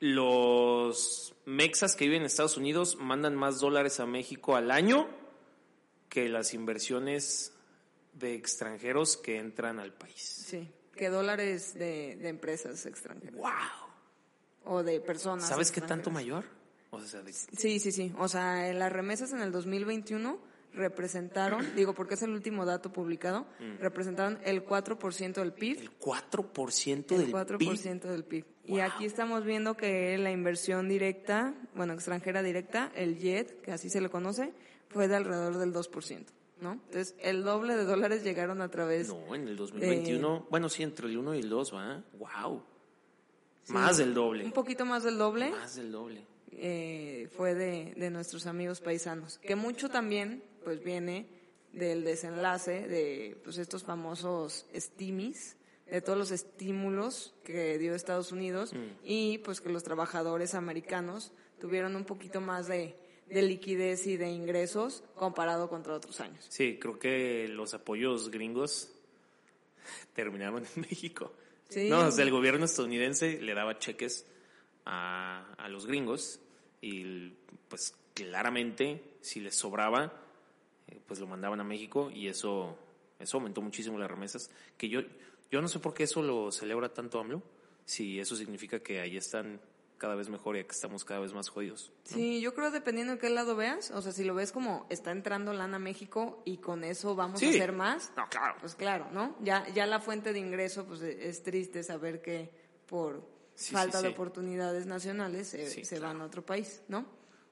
Los mexas que viven en Estados Unidos mandan más dólares a México al año que las inversiones de extranjeros que entran al país. Sí, que dólares de, de empresas extranjeras. ¡Wow! O de personas. ¿Sabes qué tanto mayor? O sea, de- Sí, sí, sí. O sea, las remesas en el 2021 representaron, digo porque es el último dato publicado, Mm. representaron el 4% del PIB. El 4% El del 4% PIB. del PIB. Y aquí estamos viendo que la inversión directa, bueno, extranjera directa, el JET, que así se le conoce, fue de alrededor del 2%, ¿no? Entonces, el doble de dólares llegaron a través... No, en el 2021, Eh, bueno, sí, entre el 1 y el 2, ¿va? Wow. Más del doble. Un poquito más del doble. Más del doble. eh, fue de, de nuestros amigos paisanos, que mucho también pues viene del desenlace de pues estos famosos stimis, de todos los estímulos que dio Estados Unidos y pues que los trabajadores americanos tuvieron un poquito más de, de liquidez y de ingresos comparado contra otros años. Sí, creo que los apoyos gringos terminaron en México. Sí. No, o sea, el gobierno estadounidense le daba cheques a, a los gringos y pues claramente si les sobraba, pues lo mandaban a México y eso, eso aumentó muchísimo las remesas. Que yo, yo no sé por qué eso lo celebra tanto AMLO, si eso significa que ahí están cada vez mejor y que estamos cada vez más jodidos. Sí, yo creo dependiendo de qué lado veas, o sea, si lo ves como está entrando lana a México y con eso vamos Sí. a hacer más, No, claro. pues claro, ¿no? Ya, ya la fuente de ingreso, pues e- es triste saber que por Sí, falta sí, de oportunidades nacionales se, se claro. van a otro país, ¿no?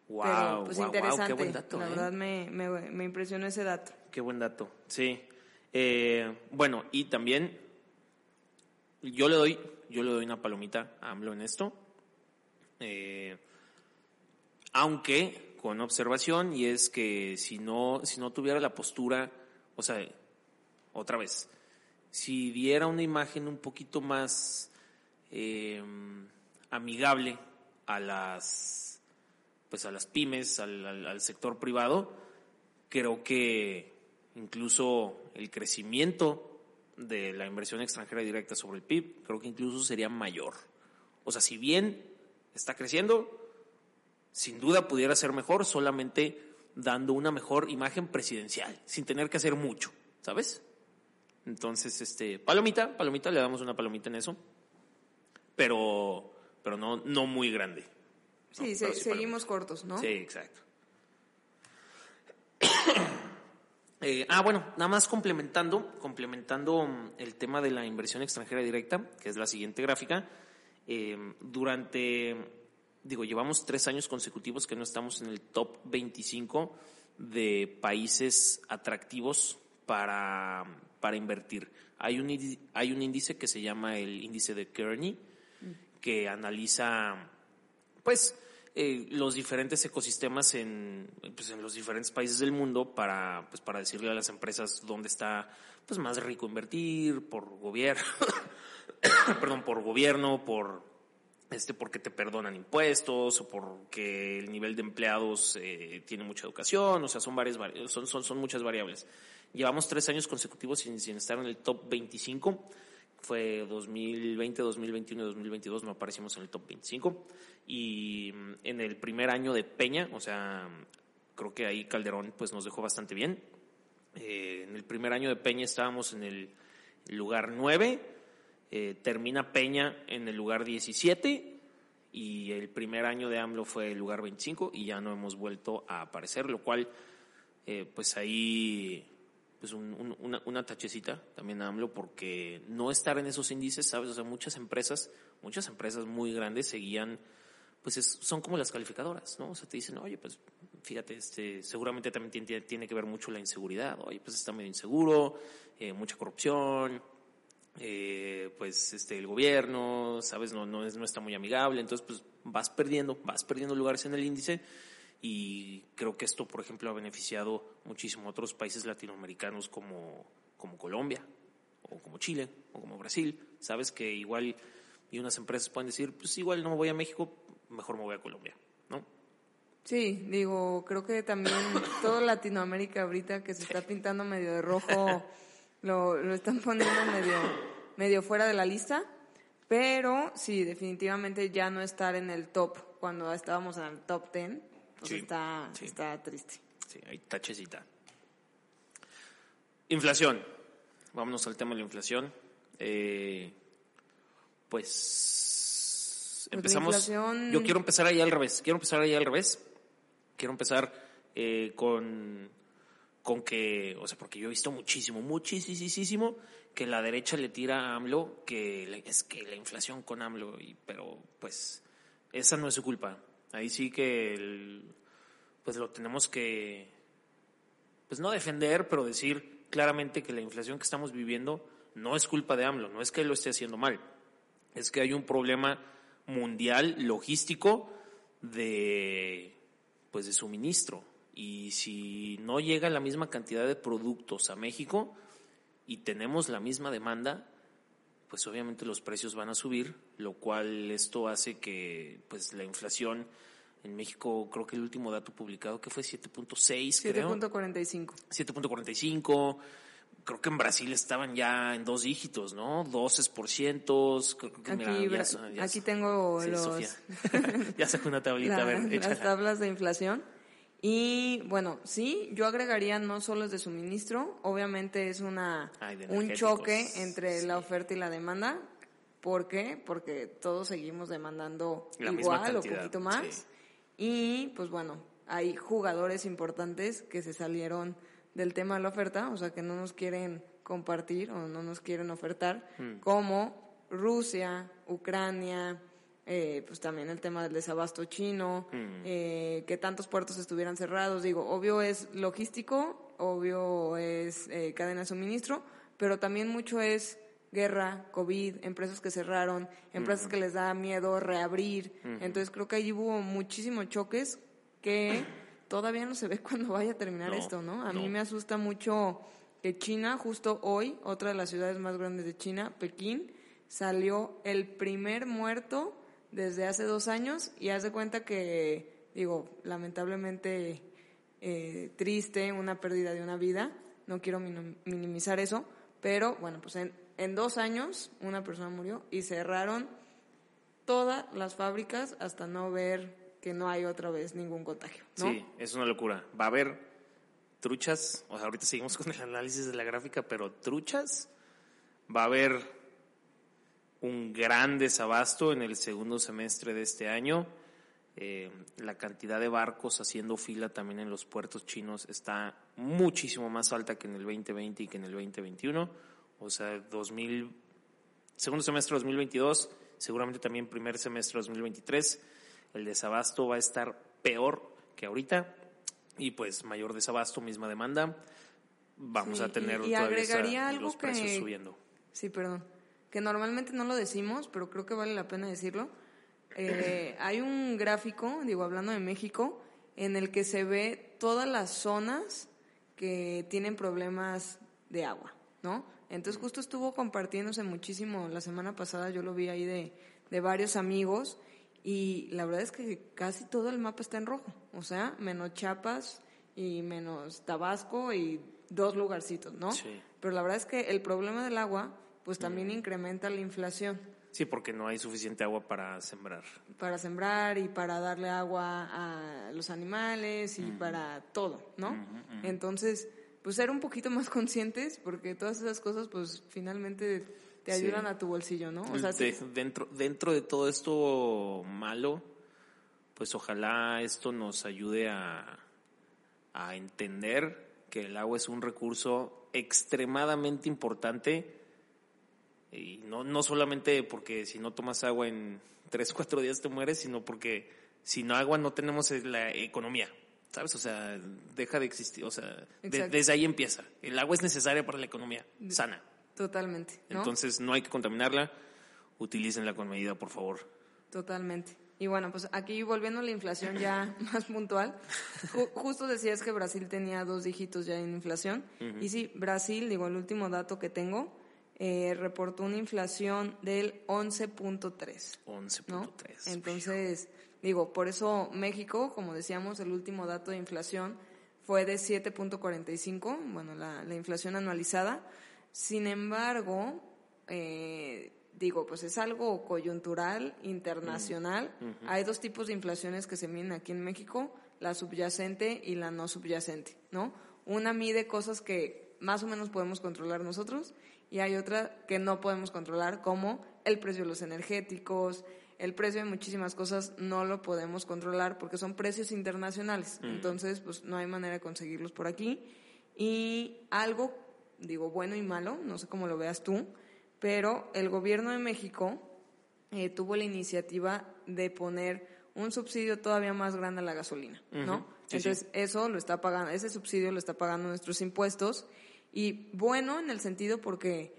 Wow, Pero pues wow, wow, interesante, qué buen dato, la ¿eh? verdad me, me, me impresionó ese dato. Qué buen dato, sí. Eh, bueno, y también yo le doy, yo le doy una palomita a AMLO en esto. Eh, aunque con observación, y es que si no, si no tuviera la postura, o sea, otra vez, si diera una imagen un poquito más amigable a las pues a las pymes, al, al- sector privado, creo que incluso el crecimiento de la inversión extranjera directa sobre el PIB, creo que incluso sería mayor. O sea, si bien está creciendo, sin duda pudiera ser mejor solamente dando una mejor imagen presidencial, sin tener que hacer mucho, ¿sabes? Entonces, este, palomita, palomita, le damos una palomita en eso, pero, pero no, no muy grande. ¿No? Sí, se- sí seguimos cortos, ¿no? Sí, exacto. Eh, ah, bueno, nada más complementando, complementando mm, el tema de la inversión extranjera directa, que es la siguiente gráfica. eh, durante, digo, llevamos tres años consecutivos que no estamos en el top 25 de países atractivos para, para invertir. Hay un, hay un índice que se llama el índice de Kearney, que analiza pues eh, los diferentes ecosistemas en, pues, en los diferentes países del mundo para pues para decirle a las empresas dónde está pues más rico invertir por gobierno perdón por gobierno por este porque te perdonan impuestos o porque el nivel de empleados eh, tiene mucha educación. O sea son varias vari- son, son, son muchas variables. Llevamos tres años consecutivos sin estar en el top 25 fue 2020, 2021 y 2022 no aparecimos en el top 25 y mm, en el primer año de Peña, o sea, creo que ahí Calderón pues nos dejó bastante bien. Eh, en el primer año de Peña estábamos en el lugar 9, eh, termina Peña en el lugar 17 y el primer año de AMLO fue el lugar 25 y ya no hemos vuelto a aparecer, lo cual eh, pues ahí pues un- un- una, una tachecita también a AMLO porque no estar en esos índices, ¿sabes? O sea, muchas empresas, muchas empresas muy grandes seguían, pues es- son como las calificadoras, ¿no? O sea, te dicen, oye, pues fíjate, este, seguramente también tiene, tiene que ver mucho la inseguridad, oye, pues está medio inseguro, eh, mucha corrupción, eh, pues este el gobierno, sabes, no, no, es, no está muy amigable, entonces pues vas perdiendo, vas perdiendo lugares en el índice y creo que esto, por ejemplo, ha beneficiado muchísimo a otros países latinoamericanos como, como Colombia, o como Chile, o como Brasil, sabes que igual y unas empresas pueden decir, pues igual no me voy a México, mejor me voy a Colombia, ¿no? Sí, digo, creo que también todo Latinoamérica ahorita que se está pintando medio de rojo, lo, lo están poniendo medio, medio fuera de la lista, pero sí, definitivamente ya no estar en el top cuando estábamos en el top 10, Sí, está, sí. está triste. Sí, hay tachecita. Inflación. Vámonos al tema de la inflación. Eh, pues Pues empezamos. inflación- Yo quiero empezar ahí al revés. Quiero empezar ahí al revés. Quiero empezar eh, con con que, o sea, porque yo he visto muchísimo, muchísimo que la derecha le tira a AMLO que es que la inflación con AMLO, y, pero pues esa no es su culpa. Ahí sí que pues lo tenemos que, pues no defender, pero decir claramente que la inflación que estamos viviendo no es culpa de AMLO, no es que él lo esté haciendo mal, es que hay un problema mundial logístico de, pues de suministro. Y si no llega la misma cantidad de productos a México y tenemos la misma demanda, pues obviamente los precios van a subir, lo cual esto hace que pues la inflación en México, creo que el último dato publicado que fue 7.6, 7.45. 7.45. Creo que en Brasil estaban ya en dos dígitos, ¿no? 12%. aquí, aquí tengo los... ya sacó una tablita, a ver, Las tablas de inflación. Y bueno, sí, yo agregaría no solo es de suministro, obviamente es una un choque entre la oferta y la demanda. ¿Por qué? Porque todos seguimos demandando igual o poquito más. Y pues bueno, hay jugadores importantes que se salieron del tema de la oferta, o sea, que no nos quieren compartir o no nos quieren ofertar, mm. como Rusia, Ucrania, eh, pues también el tema del desabasto chino, mm. eh, que tantos puertos estuvieran cerrados. Digo, obvio es logístico, obvio es eh, cadena de suministro, pero también mucho es guerra, COVID, empresas que cerraron, empresas que les da miedo reabrir. Entonces creo que ahí hubo muchísimos choques que todavía no se ve cuándo vaya a terminar esto, ¿no? A mí me asusta mucho que China, justo hoy, otra de las ciudades más grandes de China, Pekín, salió el primer muerto desde hace dos años y haz de cuenta que, digo, lamentablemente eh, triste, una pérdida de una vida, no quiero minimizar eso, pero bueno, pues en, en dos años una persona murió y cerraron todas las fábricas hasta no ver que no hay otra vez ningún contagio. Sí, es una locura. Va a haber truchas, o sea, ahorita seguimos con el análisis de la gráfica, pero truchas, va a haber un gran desabasto en el segundo semestre de este año. Eh, la cantidad de barcos haciendo fila también en los puertos chinos está muchísimo más alta que en el 2020 y que en el 2021. O sea, 2000, segundo semestre de 2022, seguramente también primer semestre de 2023, el desabasto va a estar peor que ahorita y pues mayor desabasto, misma demanda. Vamos a tener y, agregaría algo los precios subiendo. Sí, perdón que normalmente no lo decimos, pero creo que vale la pena decirlo. Eh, hay un gráfico, digo, hablando de México, en el que se ve todas las zonas que tienen problemas de agua, ¿no? Entonces justo estuvo compartiéndose muchísimo la semana pasada, yo lo vi ahí de, de varios amigos y la verdad es que casi todo el mapa está en rojo, o sea, menos Chiapas y menos Tabasco y dos lugarcitos, ¿no? Sí. Pero la verdad es que el problema del agua pues también incrementa la inflación. Sí, porque no hay suficiente agua para sembrar. Para sembrar y para darle agua a los animales y para todo, ¿no? Entonces, pues ser un poquito más conscientes porque todas esas cosas pues finalmente te ayudan a tu bolsillo, ¿no? O sea, dentro, dentro de todo esto malo, pues ojalá esto nos ayude a, a entender que el agua es un recurso extremadamente importante y no, no solamente porque si no tomas agua en tres, cuatro días te mueres, sino porque sin agua no tenemos la economía. ¿Sabes? O sea, deja de existir. O sea, desde ahí empieza. El agua es necesaria para la economía sana. Totalmente. Entonces no hay que contaminarla. Utilícenla con medida, por favor. Totalmente. Y bueno, pues aquí volviendo a la inflación ya más puntual, justo decías que Brasil tenía dos dígitos ya en inflación. Y sí, Brasil, digo, el último dato que tengo, eh, reportó una inflación del 11.3. 11.3. Entonces, digo, por eso México, como decíamos, el último dato de inflación fue de 7.45, bueno, la, inflación anualizada. Sin embargo, eh, digo, pues es algo coyuntural, internacional. Mm, Hay dos tipos de inflaciones que se miden aquí en México, la subyacente y la no subyacente, ¿no? Una mide cosas que más o menos podemos controlar nosotros y hay otra que no podemos controlar, como el precio de los energéticos, el precio de muchísimas cosas no lo podemos controlar porque son precios internacionales. Mm. Entonces, pues no hay manera de conseguirlos por aquí. Y algo, digo, bueno y malo, no sé cómo lo veas tú, pero el gobierno de México eh, tuvo la iniciativa de poner un subsidio todavía más grande a la gasolina, ¿no? Entonces, eso lo está pagando, ese subsidio lo está pagando nuestros impuestos y bueno en el sentido porque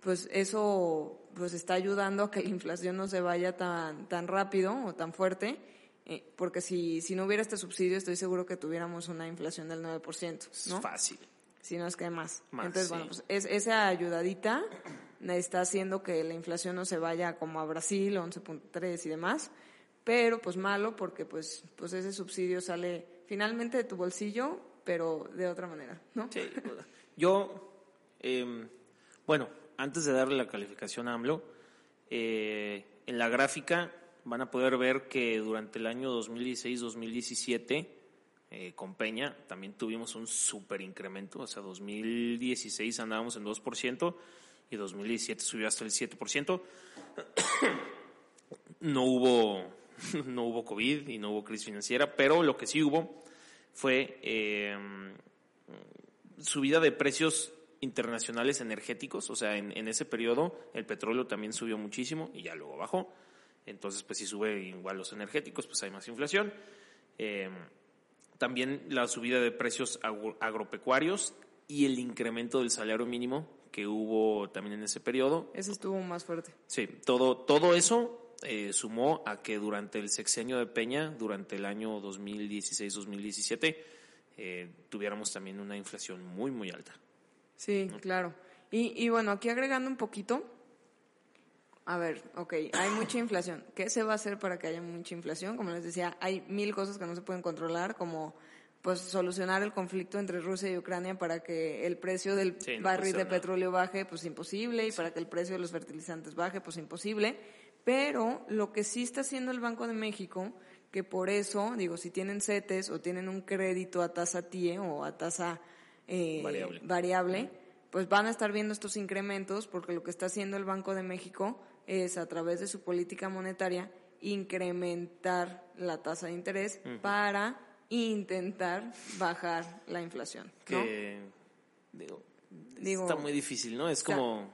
pues eso pues está ayudando a que la inflación no se vaya tan tan rápido o tan fuerte, eh, porque si si no hubiera este subsidio estoy seguro que tuviéramos una inflación del 9%, ¿no? Es fácil. Si no es que más. Más, Entonces, sí. bueno, pues es, esa ayudadita está haciendo que la inflación no se vaya como a Brasil, 11.3 y demás, pero pues malo porque pues pues ese subsidio sale finalmente de tu bolsillo, pero de otra manera, ¿no? Sí, yo, eh, bueno, antes de darle la calificación a AMLO, eh, en la gráfica van a poder ver que durante el año 2016-2017, eh, con Peña, también tuvimos un súper incremento, o sea, 2016 andábamos en 2% y 2017 subió hasta el 7%. no hubo, no hubo COVID y no hubo crisis financiera, pero lo que sí hubo fue eh, subida de precios internacionales energéticos, o sea, en, en, ese periodo el petróleo también subió muchísimo y ya luego bajó. Entonces, pues si sube igual los energéticos, pues hay más inflación. Eh, también la subida de precios agro agropecuarios y el incremento del salario mínimo que hubo también en ese periodo. Ese estuvo más fuerte. Sí, todo, todo eso eh, sumó a que durante el sexenio de Peña, durante el año 2016-2017, eh, tuviéramos también una inflación muy, muy alta. Sí, claro. Y, y, bueno, aquí agregando un poquito, a ver, ok, hay mucha inflación. ¿Qué se va a hacer para que haya mucha inflación? Como les decía, hay mil cosas que no se pueden controlar, como pues solucionar el conflicto entre Rusia y Ucrania para que el precio del sí, no barril de nada. petróleo baje, pues imposible, y sí. para que el precio de los fertilizantes baje, pues imposible. Pero lo que sí está haciendo el Banco de México, que por eso, digo, si tienen CETES o tienen un crédito a tasa TIE o a tasa eh, variable. variable, pues van a estar viendo estos incrementos porque lo que está haciendo el Banco de México es a través de su política monetaria incrementar la tasa de interés uh -huh. para intentar bajar la inflación. ¿no? Que digo, digo, está muy difícil, ¿no? Es como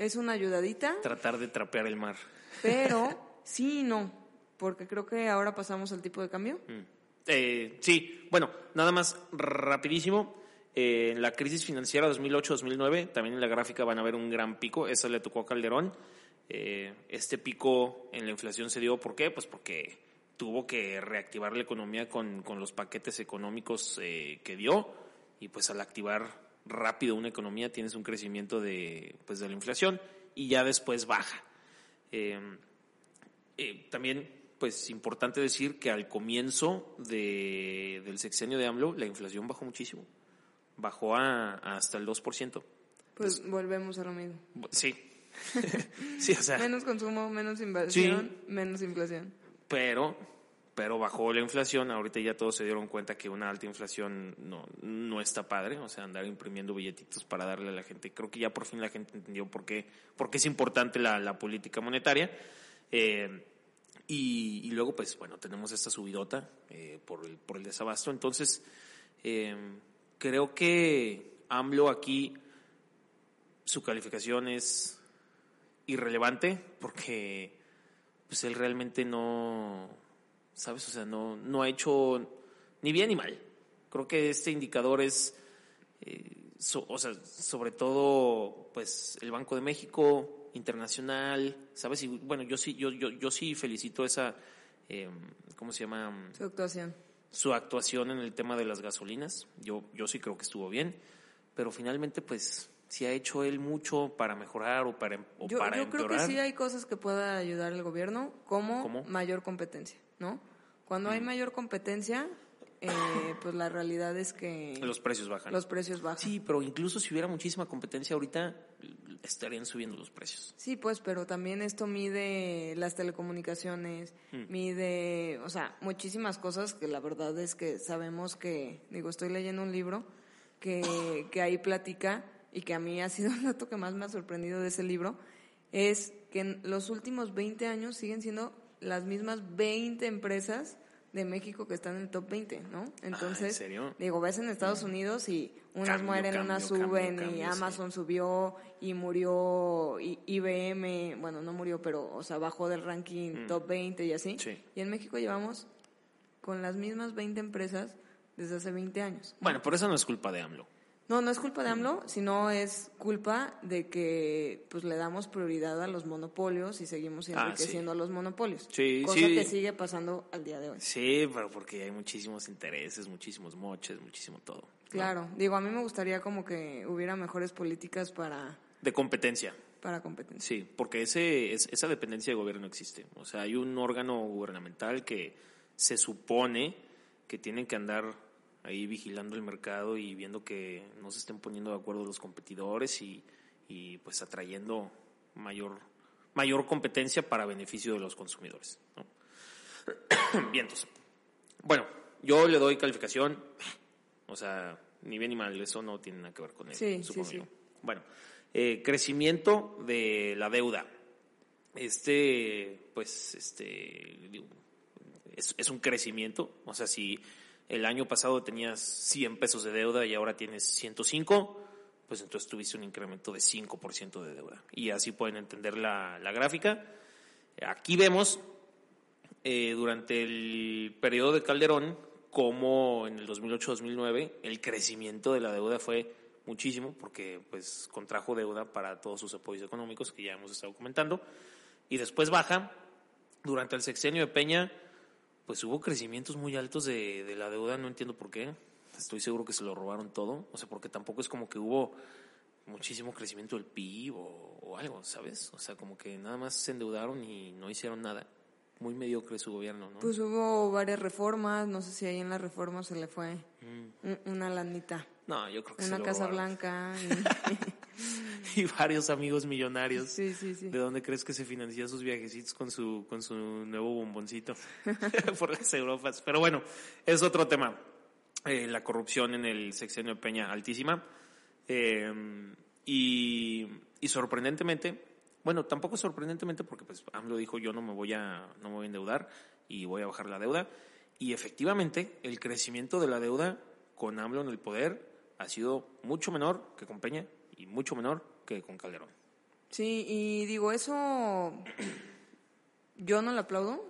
es una ayudadita. Tratar de trapear el mar. Pero sí no, porque creo que ahora pasamos al tipo de cambio. Mm. Eh, sí, bueno, nada más rapidísimo. Eh, en la crisis financiera 2008-2009, también en la gráfica van a ver un gran pico, eso le tocó a Calderón. Eh, este pico en la inflación se dio, ¿por qué? Pues porque tuvo que reactivar la economía con, con los paquetes económicos eh, que dio y pues al activar rápido una economía tienes un crecimiento de, pues, de la inflación y ya después baja. Eh, también pues importante decir que al comienzo de, del sexenio de AMLO la inflación bajó muchísimo bajó a, a hasta el 2%. Pues, pues volvemos a lo mismo. Sí. sí, o sea. Menos consumo, menos inversión, sí, menos inflación. Pero, pero bajó la inflación. Ahorita ya todos se dieron cuenta que una alta inflación no, no está padre. O sea, andar imprimiendo billetitos para darle a la gente. Creo que ya por fin la gente entendió por qué, por qué es importante la, la política monetaria. Eh, y, luego, pues, bueno, tenemos esta subidota eh, por, el, por el desabasto. Entonces, eh, creo que AMLO aquí su calificación es irrelevante porque pues él realmente no sabes o sea no no ha hecho ni bien ni mal creo que este indicador es eh, o sea sobre todo pues el Banco de México internacional sabes y bueno yo sí yo yo yo sí felicito esa eh, cómo se llama su actuación su actuación en el tema de las gasolinas. Yo, yo sí creo que estuvo bien, pero finalmente pues si ha hecho él mucho para mejorar o para, o yo, para yo empeorar. creo que sí hay cosas que pueda ayudar el gobierno, como ¿Cómo? mayor competencia, ¿no? Cuando mm. hay mayor competencia, eh, pues la realidad es que los precios bajan. Los precios bajan. Sí, pero incluso si hubiera muchísima competencia ahorita estarían subiendo los precios. Sí, pues, pero también esto mide las telecomunicaciones, mm. mide, o sea, muchísimas cosas que la verdad es que sabemos que, digo, estoy leyendo un libro que, que ahí platica y que a mí ha sido el dato que más me ha sorprendido de ese libro, es que en los últimos 20 años siguen siendo las mismas 20 empresas de México que están en el top 20, ¿no? Ah, Entonces, ¿en serio? digo, ves en Estados Unidos y unas Cambio, mueren, cambio, unas cambio, suben y sí. Amazon subió y murió y IBM, bueno, no murió, pero, o sea, bajó del ranking top 20 y así. Mm. Sí. Y en México llevamos con las mismas 20 empresas desde hace 20 años. Bueno, por eso no es culpa de AMLO. No, no es culpa de AMLO, sino es culpa de que pues le damos prioridad a los monopolios y seguimos Ah, enriqueciendo a los monopolios. Sí, cosa sí. que sigue pasando al día de hoy. Sí, pero porque hay muchísimos intereses, muchísimos moches, muchísimo todo. ¿no? Claro, digo, a mí me gustaría como que hubiera mejores políticas para, De competencia. para competencia. Sí, porque ese, es- esa dependencia de gobierno existe. O sea, hay un órgano gubernamental que se supone que tiene que andar ahí vigilando el mercado y viendo que no se estén poniendo de acuerdo los competidores y, y, pues atrayendo mayor, mayor competencia para beneficio de los consumidores. ¿no? Vientos. Bueno, yo le doy calificación, o sea, ni bien ni mal, eso no tiene nada que ver con él, Sí, sí, supongo sí. Bueno, eh, crecimiento de la deuda. Este, pues, este, digo, es, es un crecimiento. O sea, si el año pasado tenías 100 pesos de deuda y ahora tienes 105, pues entonces tuviste un incremento de 5% de deuda. Y así pueden entender la, gráfica. Aquí vemos eh, durante el periodo de Calderón como en el 2008-2009 el crecimiento de la deuda fue muchísimo porque pues contrajo deuda para todos sus apoyos económicos que ya hemos estado comentando y después baja durante el sexenio de Peña pues hubo crecimientos muy altos de, de la deuda no entiendo por qué estoy seguro que se lo robaron todo o sea porque tampoco es como que hubo muchísimo crecimiento del PIB o, o algo sabes o sea como que nada más se endeudaron y no hicieron nada muy mediocre su gobierno no Pues hubo varias reformas, no sé si ahí en las reformas se le fue Mm. un- una lanita, No, yo creo que se una lo casa robaron. blanca. y varios amigos millonarios. Sí, sí, sí. ¿De dónde crees que se financia sus viajecitos con su, con su nuevo bomboncito por las Europas? Pero bueno, es otro tema. Eh, la corrupción en el sexenio de Peña altísima. Eh, y, y sorprendentemente, bueno, tampoco sorprendentemente porque pues AMLO dijo yo no me voy a, no me voy a endeudar y voy a bajar la deuda. Y efectivamente, el crecimiento de la deuda con AMLO en el poder ha sido mucho menor que con Peña y mucho menor que con Calderón. Sí, y digo, eso yo no lo aplaudo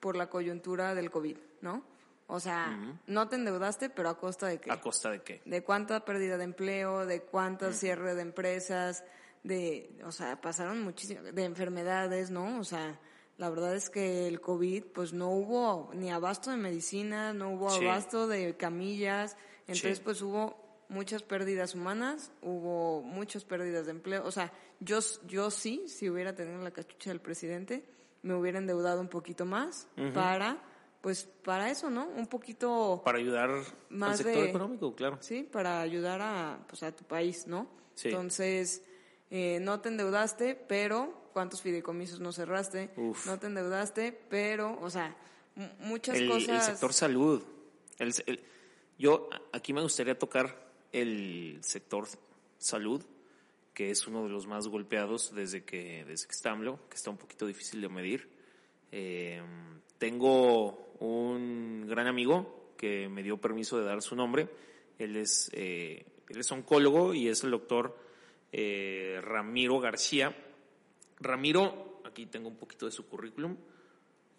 por la coyuntura del COVID, ¿no? O sea, no te endeudaste, pero a costa de qué? ¿A costa de qué? de cuánta pérdida de empleo, de cuánta cierre de empresas, de, o sea, pasaron muchísimo, de enfermedades, ¿no? O sea, la verdad es que el COVID, pues no hubo ni abasto de medicina, no hubo Sí. abasto de camillas, entonces Sí. pues hubo muchas pérdidas humanas, hubo muchas pérdidas de empleo, o sea, yo, yo sí, si hubiera tenido la cachucha del presidente, me hubiera endeudado un poquito más para, pues para eso, ¿no? Un poquito... Para ayudar al Más sector de- económico, claro. Sí, para ayudar a, pues, a tu país, ¿no? Sí. Entonces, eh, no te endeudaste, pero ¿cuántos fideicomisos no cerraste? Uf. No te endeudaste, pero, o sea, muchas El, el cosas. sector salud. El- el- yo aquí me gustaría tocar el sector salud, que es uno de los más golpeados desde que, desde que está que está un poquito difícil de medir. Eh, tengo un gran amigo que me dio permiso de dar su nombre. Él es, eh, él es oncólogo y es el doctor eh, Ramiro García. Ramiro, aquí tengo un poquito de su currículum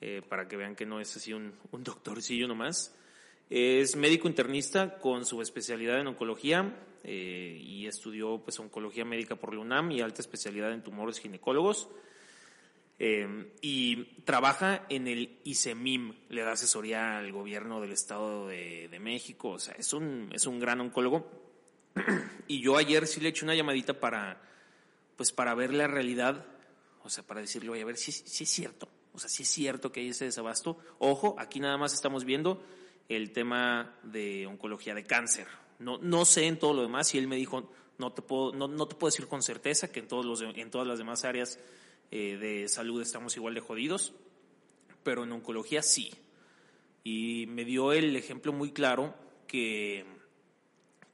eh, para que vean que no es así un, un doctorcillo nomás. Es médico internista con su especialidad en oncología eh, y estudió pues oncología médica por la UNAM y alta especialidad en tumores ginecólogos. Eh, y trabaja en el ICEMIM, le da asesoría al gobierno del Estado de, de México, o sea, es un, es un gran oncólogo. y yo ayer sí le eché una llamadita para, pues para ver la realidad, o sea, para decirle, oye, a ver si, si es cierto, o sea, si es cierto que hay ese desabasto. Ojo, aquí nada más estamos viendo el tema de oncología de cáncer. No, no sé en todo lo demás y él me dijo, no te puedo, no, no te puedo decir con certeza que en, todos los, en todas las demás áreas eh, de salud estamos igual de jodidos, pero en oncología sí. Y me dio el ejemplo muy claro que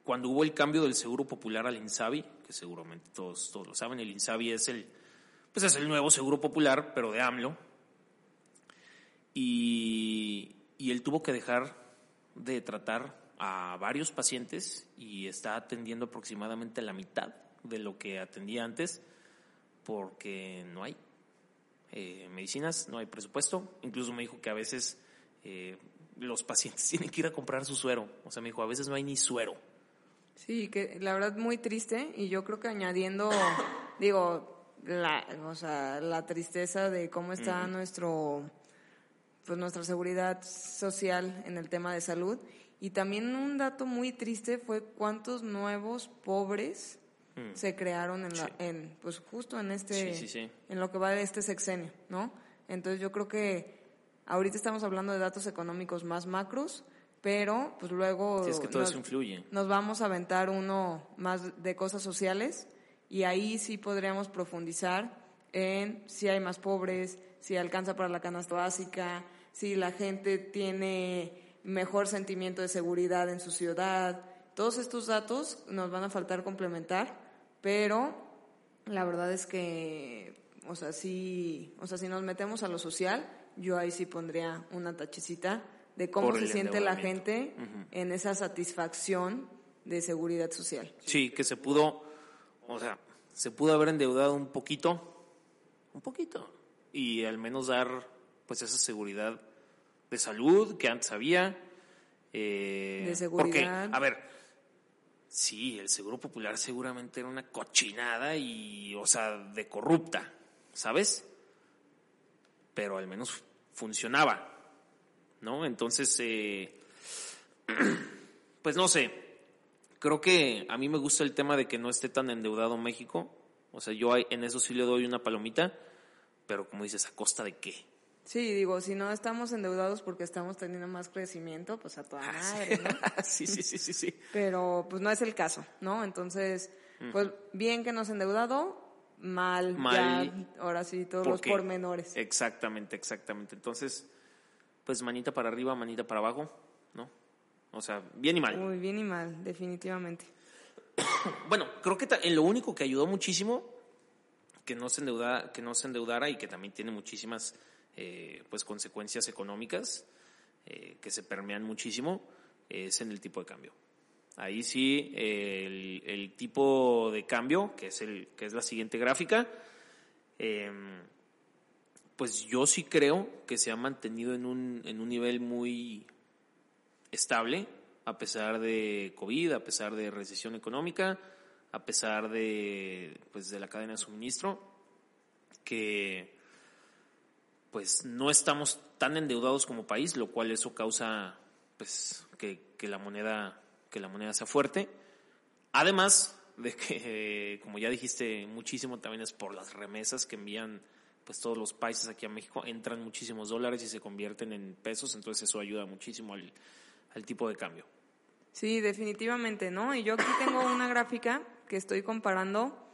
cuando hubo el cambio del Seguro Popular al INSABI, que seguramente todos, todos lo saben, el INSABI es el, pues es el nuevo Seguro Popular, pero de AMLO. Y, y él tuvo que dejar de tratar a varios pacientes y está atendiendo aproximadamente la mitad de lo que atendía antes porque no hay eh, medicinas, no hay presupuesto. Incluso me dijo que a veces eh, los pacientes tienen que ir a comprar su suero. O sea, me dijo, a veces no hay ni suero. Sí, que la verdad muy triste y yo creo que añadiendo, digo, la, o sea, la tristeza de cómo está nuestro, pues nuestra seguridad social en el tema de salud y también un dato muy triste fue cuántos nuevos pobres mm. se crearon en, la, en, pues justo en este, en lo que va de este sexenio, ¿no? Entonces yo creo que ahorita estamos hablando de datos económicos más macros, pero pues luego es que todo nos, eso influye. nos vamos a aventar uno más de cosas sociales y ahí sí podríamos profundizar en si hay más pobres, si alcanza para la canasta básica, si la gente tiene mejor sentimiento de seguridad en su ciudad. Todos estos datos nos van a faltar complementar, pero la verdad es que, o sea, si, o sea, si nos metemos a lo social, yo ahí sí pondría una tachecita de cómo se siente la gente en esa satisfacción de seguridad social. Sí, que se pudo, o sea, se pudo haber endeudado un poquito, un poquito, y al menos dar pues esa seguridad de salud que antes había. Eh, de seguridad. Porque, a ver, sí, el Seguro Popular seguramente era una cochinada y, o sea, de corrupta, ¿sabes? Pero al menos funcionaba, ¿no? Entonces, eh, pues no sé, creo que a mí me gusta el tema de que no esté tan endeudado México, o sea, yo en eso sí le doy una palomita, pero como dices, ¿a costa de qué? Sí, digo, si no estamos endeudados porque estamos teniendo más crecimiento, pues a toda ah, madre, ¿no? sí, sí, sí, sí, sí. Pero pues no es el caso, ¿no? Entonces, pues bien que nos endeudado, mal, mal ya, ahora sí, todos los pormenores. Exactamente, exactamente. Entonces, pues manita para arriba, manita para abajo, ¿no? O sea, bien y mal. Muy bien y mal, definitivamente. bueno, creo que en lo único que ayudó muchísimo que no se endeuda, que no se endeudara y que también tiene muchísimas eh, pues consecuencias económicas eh, que se permean muchísimo es en el tipo de cambio. Ahí sí, el, tipo de cambio, que es, el, que es la siguiente gráfica, em, pues yo sí creo que se ha mantenido en un, en un nivel muy estable, a pesar de COVID, a pesar de recesión económica, a pesar de, pues, de la cadena de suministro, que pues no estamos tan endeudados como país, lo cual eso causa pues que, la moneda que la moneda sea fuerte. Además de que, como ya dijiste, muchísimo también es por las remesas que envían pues todos los países aquí a México, entran muchísimos dólares y se convierten en pesos, entonces eso ayuda muchísimo al, al tipo de cambio. Sí, definitivamente, ¿no? Y yo aquí tengo una gráfica que estoy comparando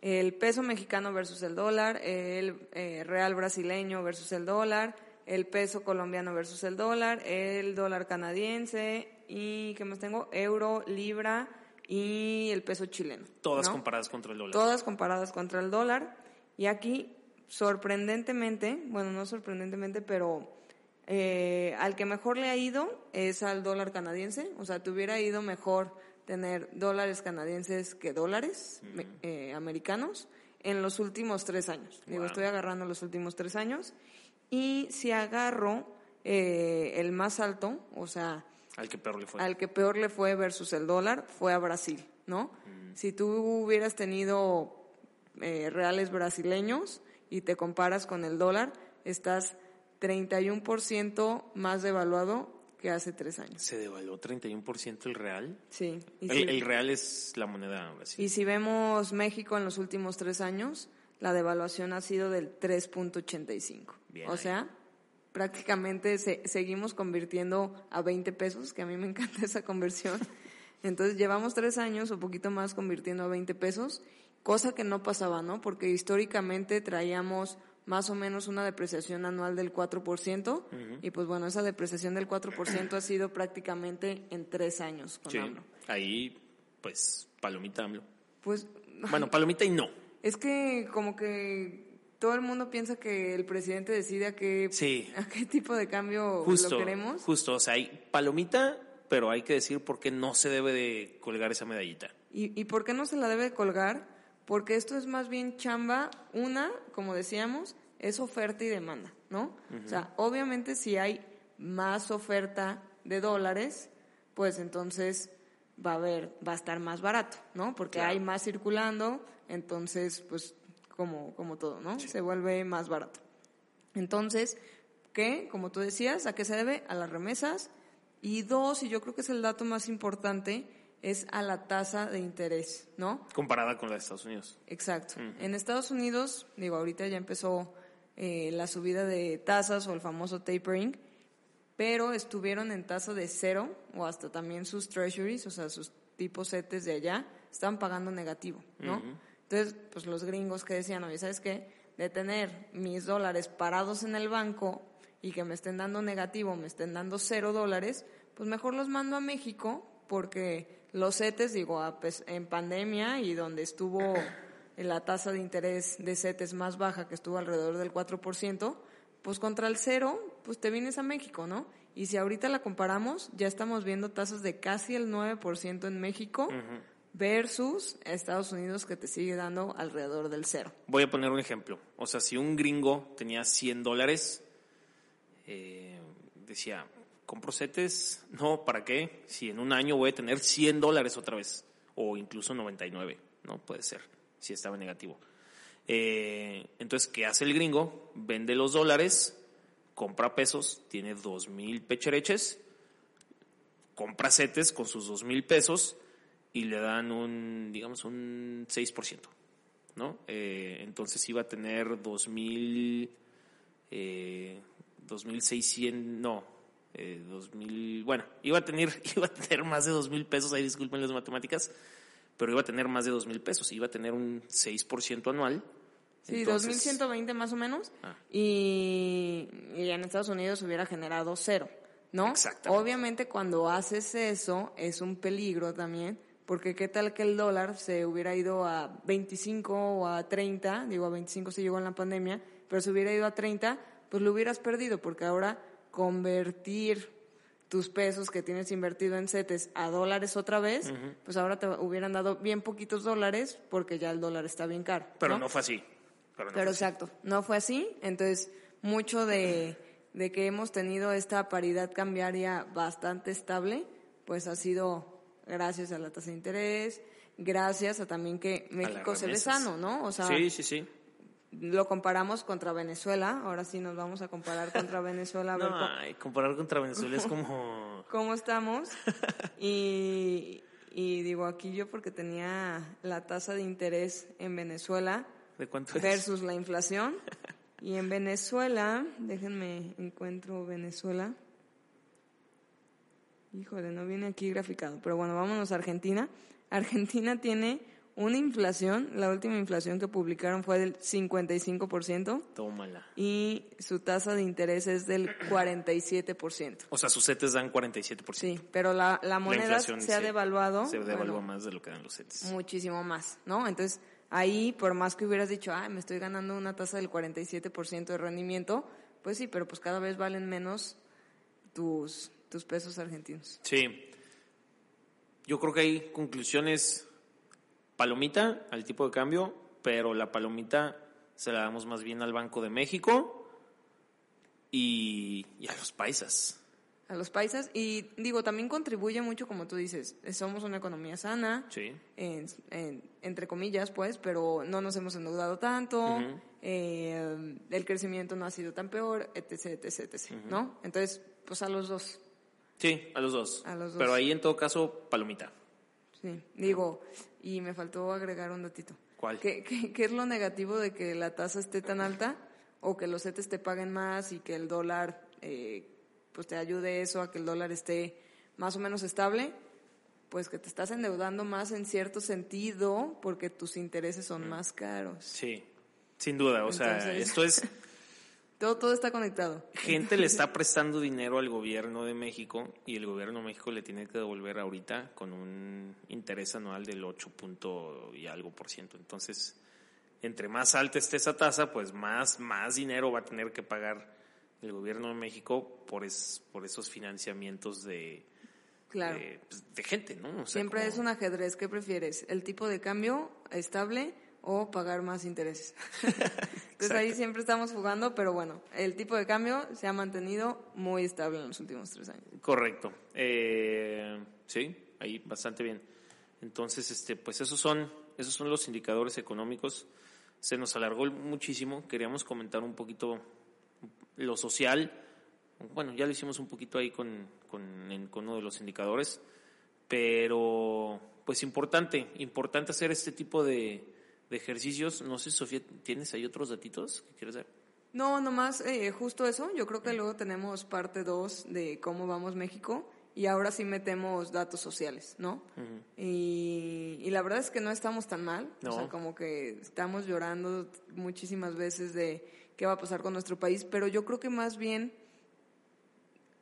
el peso mexicano versus el dólar, el eh, real brasileño versus el dólar, el peso colombiano versus el dólar, el dólar canadiense y, ¿qué más tengo? Euro, libra y el peso chileno. Todas comparadas contra el dólar. Todas comparadas contra el dólar. Y aquí, sorprendentemente, bueno, no sorprendentemente, pero eh, al que mejor le ha ido es al dólar canadiense. O sea, te hubiera ido mejor tener dólares canadienses que dólares eh, americanos en los últimos tres años. Digo, estoy agarrando los últimos tres años. Y si agarro eh, el más alto, o sea... Al que peor le fue. Al que peor le fue versus el dólar, fue a Brasil, ¿no? Si tú hubieras tenido eh, reales brasileños y te comparas con el dólar, estás 31% más devaluado que hace tres años. ¿Se devaluó 31% el real? Sí. el, real es la moneda brasileña. Y si vemos México en los últimos tres años, la devaluación ha sido del 3.85. O sea, prácticamente seguimos convirtiendo a 20 pesos, que a mí me encanta esa conversión. Entonces llevamos tres años o poquito más convirtiendo a 20 pesos, cosa que no pasaba, ¿no? Porque históricamente traíamos más o menos una depreciación anual del 4%, y pues bueno, esa depreciación del 4% ha sido prácticamente en tres años con sí, AMLO. Ahí, pues, palomita AMLO. Pues... Bueno, palomita y no. Es que como que todo el mundo piensa que el presidente decide a qué, Sí. a qué tipo de cambio Justo, lo queremos. justo, o sea, hay palomita, pero hay que decir por qué no se debe de colgar esa medallita. ¿Y, ¿Y por qué no se la debe colgar? Porque esto es más bien chamba. Una, como decíamos, es oferta y demanda, ¿no? O sea, obviamente si hay más oferta de dólares, pues entonces va a haber, va a estar más barato, ¿no? Porque Claro. hay más circulando, entonces, pues, como, como todo, ¿no? Se vuelve más barato. Entonces, ¿qué? Como tú decías, ¿a qué se debe? A las remesas. Y dos, y yo creo que es el dato más importante, es a la tasa de interés, ¿no? Comparada con la de Estados Unidos. Exacto. En Estados Unidos, digo, ahorita ya empezó eh, la subida de tasas o el famoso tapering, pero estuvieron en tasa de cero o hasta también sus treasuries, o sea, sus tipos CETES de allá, estaban pagando negativo, ¿no? Entonces, pues los gringos que decían, oye, ¿sabes qué? De tener mis dólares parados en el banco y que me estén dando negativo, me estén dando cero dólares, pues mejor los mando a México porque los CETES, digo, en pandemia y donde estuvo la tasa de interés de CETES más baja, que estuvo alrededor del 4%, pues contra el cero, pues te vienes a México, ¿no? Y si ahorita la comparamos, ya estamos viendo tasas de casi el 9% en México versus Estados Unidos que te sigue dando alrededor del cero. Voy a poner un ejemplo. O sea, si un gringo tenía 100 dólares, eh, decía, ¿compro CETES? No, ¿para qué? Si en un año voy a tener 100 dólares otra vez, o incluso 99, ¿no? Puede ser, si estaba negativo. Eh, entonces, ¿qué hace el gringo? Vende los dólares, compra pesos, tiene 2 mil pechereches, compra CETES con sus 2 mil pesos y le dan un, digamos, un 6%. ¿no? Eh, entonces iba a tener 2000, eh, 2600, no, eh, 2000, bueno, iba a tener, iba a tener más de 2000 pesos, ahí disculpen las matemáticas, pero iba a tener más de 2000 pesos, iba a tener un 6% anual. Sí, Entonces, 2.120 más o menos. Ah. Y, y en Estados Unidos hubiera generado cero, ¿no? Exactamente. Obviamente cuando haces eso es un peligro también, porque qué tal que el dólar se hubiera ido a 25 o a 30, digo a 25 se llegó en la pandemia, pero se hubiera ido a 30, pues lo hubieras perdido, porque ahora convertir tus pesos que tienes invertido en CETES a dólares otra vez, pues ahora te hubieran dado bien poquitos dólares porque ya el dólar está bien caro. Pero no fue así. Pero no Pero fue así. exacto, no fue así. Entonces, mucho de, de que hemos tenido esta paridad cambiaria bastante estable, pues ha sido gracias a la tasa de interés, gracias a también que México se ve sano, ¿no? O sea, sí, sí, sí. Lo comparamos contra Venezuela, ahora sí nos vamos a comparar contra Venezuela a ver No, cómo- ay, comparar contra Venezuela es como... cómo estamos. Y, y digo aquí yo porque tenía la tasa de interés en Venezuela ¿De cuánto es? versus la inflación. Y en Venezuela, déjenme encuentro Venezuela. Híjole, no viene aquí graficado, pero bueno, vámonos a Argentina. Argentina tiene una inflación, la última inflación que publicaron fue del 55% Tómala. y su tasa de interés es del 47%. O sea, sus CETES dan 47%. Sí, pero la, la moneda se ha devaluado. Se devalúa bueno, más de lo que dan los CETES. muchísimo más, ¿no? Entonces, ahí, por más que hubieras dicho, ay, me estoy ganando una tasa del 47% de rendimiento, pues sí, pero pues cada vez valen menos tus, tus pesos argentinos. Sí. Yo creo que hay conclusiones palomita al tipo de cambio, pero la palomita se la damos más bien al Banco de México y, y a los paisas. A los paisas, y digo, también contribuye mucho, como tú dices, somos una economía sana, Sí. en- en- entre comillas, pues, pero no nos hemos endeudado tanto, eh, el crecimiento no ha sido tan peor, etc., etc., etc., ¿no? Entonces, pues a los dos. Sí, a los dos. A los dos. Pero ahí en todo caso, palomita. Sí, digo, y me faltó agregar un datito. ¿Cuál? ¿Qué, qué, qué es lo negativo de que la tasa esté tan alta o que los CETES te paguen más y que el dólar, eh, pues te ayude eso a que el dólar esté más o menos estable? Pues que te estás endeudando más en cierto sentido porque tus intereses son más caros. Sí, sin duda. O sea, esto es Todo, todo está conectado. gente le está prestando dinero al gobierno de México y el gobierno de México le tiene que devolver ahorita con un interés anual del 8 punto y algo por ciento. Entonces, entre más alta esté esa tasa, pues más, más dinero va a tener que pagar el gobierno de México por, es, por esos financiamientos de, Claro. de, pues, de gente, ¿no? O sea, Siempre como- es un ajedrez. ¿Qué prefieres? ¿El tipo de cambio estable o pagar más intereses? Entonces ahí siempre estamos jugando, pero bueno, el tipo de cambio se ha mantenido muy estable en los últimos tres años. Correcto. Eh, sí, ahí bastante bien. Entonces, este, pues esos son, esos son los indicadores económicos. Se nos alargó muchísimo. Queríamos comentar un poquito lo social. Bueno, ya lo hicimos un poquito ahí con, con, en- con uno de los indicadores. Pero, pues importante, importante hacer este tipo de, de ejercicios. No sé, Sofía, ¿tienes ahí otros datitos que quieres dar? No, nomás eh, justo eso. Yo creo que luego tenemos parte 2 de cómo vamos México y ahora sí metemos datos sociales, ¿no? y, y la verdad es que no estamos tan mal. No. O sea, como que estamos llorando muchísimas veces de qué va a pasar con nuestro país, pero yo creo que más bien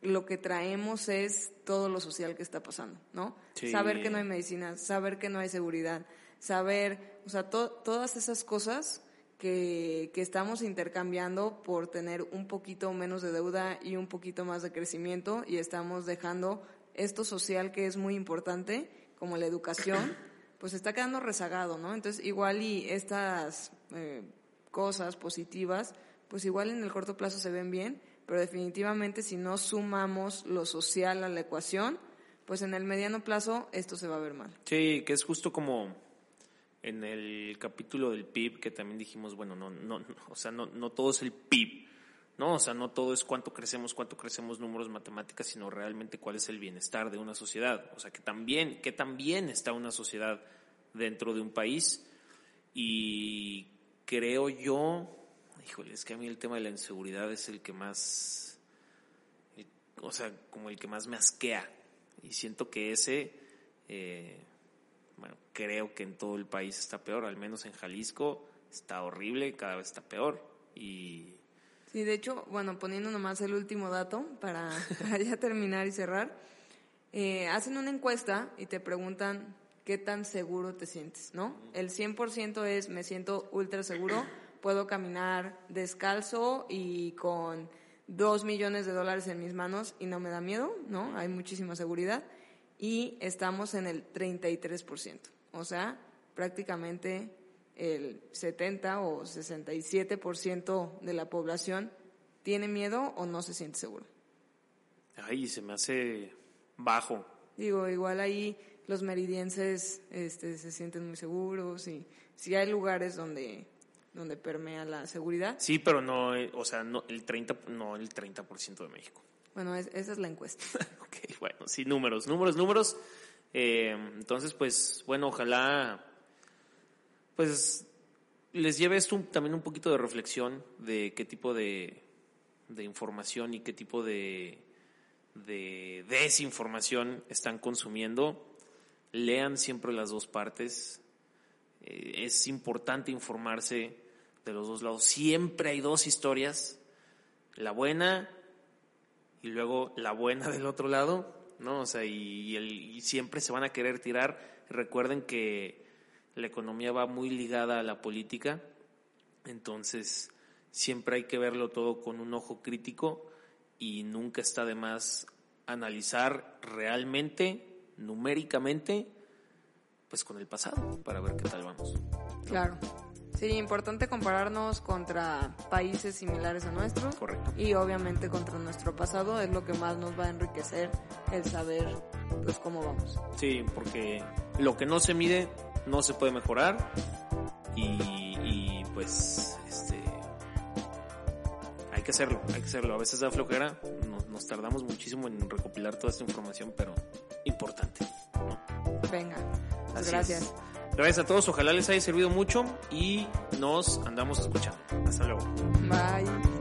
lo que traemos es todo lo social que está pasando, ¿no? Sí. Saber que no hay medicina, saber que no hay seguridad, saber, o sea, to- todas esas cosas que, que estamos intercambiando por tener un poquito menos de deuda y un poquito más de crecimiento y estamos dejando esto social que es muy importante, como la educación, pues está quedando rezagado, ¿no? Entonces, igual y estas eh, cosas positivas, pues igual en el corto plazo se ven bien, pero definitivamente si no sumamos lo social a la ecuación, pues en el mediano plazo esto se va a ver mal. Sí, que es justo como en el capítulo del PIB que también dijimos, bueno, no, no, no, o sea, no, no todo es el PIB, ¿no? O sea, no todo es cuánto crecemos, cuánto crecemos números matemáticas, sino realmente cuál es el bienestar de una sociedad. O sea, que también, que también está una sociedad dentro de un país y creo yo, híjole, es que a mí el tema de la inseguridad es el que más, o sea, como el que más me asquea. Y siento que ese, eh, bueno, creo que en todo el país está peor, al menos en Jalisco está horrible, cada vez está peor. Y Sí, de hecho, bueno, poniendo nomás el último dato para, para ya terminar y cerrar, eh, hacen una encuesta y te preguntan qué tan seguro te sientes, ¿no? El 100% es me siento ultra seguro, puedo caminar descalzo y con dos millones de dólares en mis manos y no me da miedo, ¿no? Hay muchísima seguridad y estamos en el 33%, o sea, prácticamente el 70 o 67% de la población tiene miedo o no se siente seguro. ay, se me hace bajo. Digo, igual ahí los meridienses este, se sienten muy seguros y sí hay lugares donde, donde permea la seguridad. Sí, pero no, eh, o sea, no el 30, no el 30% de México. Bueno, es- esa es la encuesta. ok, bueno, sí, números, números, números. Eh, entonces, pues, bueno, ojalá, pues, les lleve esto también un poquito de reflexión de qué tipo de, información y qué tipo de, de desinformación están consumiendo. Lean siempre las dos partes. Eh, es importante informarse de los dos lados. Siempre hay dos historias. La buena y luego la buena del otro lado, ¿no? O sea, y, siempre se van a querer tirar. Recuerden que la economía va muy ligada a la política, entonces siempre hay que verlo todo con un ojo crítico y nunca está de más analizar realmente, numéricamente, pues con el pasado, para ver qué tal vamos. Claro. Sí, importante compararnos contra países similares a nuestros. Correcto. Y obviamente contra nuestro pasado es lo que más nos va a enriquecer el saber pues cómo vamos. Sí, porque lo que no se mide no se puede mejorar y, y, pues este hay que hacerlo, hay que hacerlo. A veces da flojera, nos, nos tardamos muchísimo en recopilar toda esta información, pero importante. ¿no? Venga, pues gracias. es. Gracias a todos, ojalá les haya servido mucho y nos andamos escuchando. Hasta luego. Bye.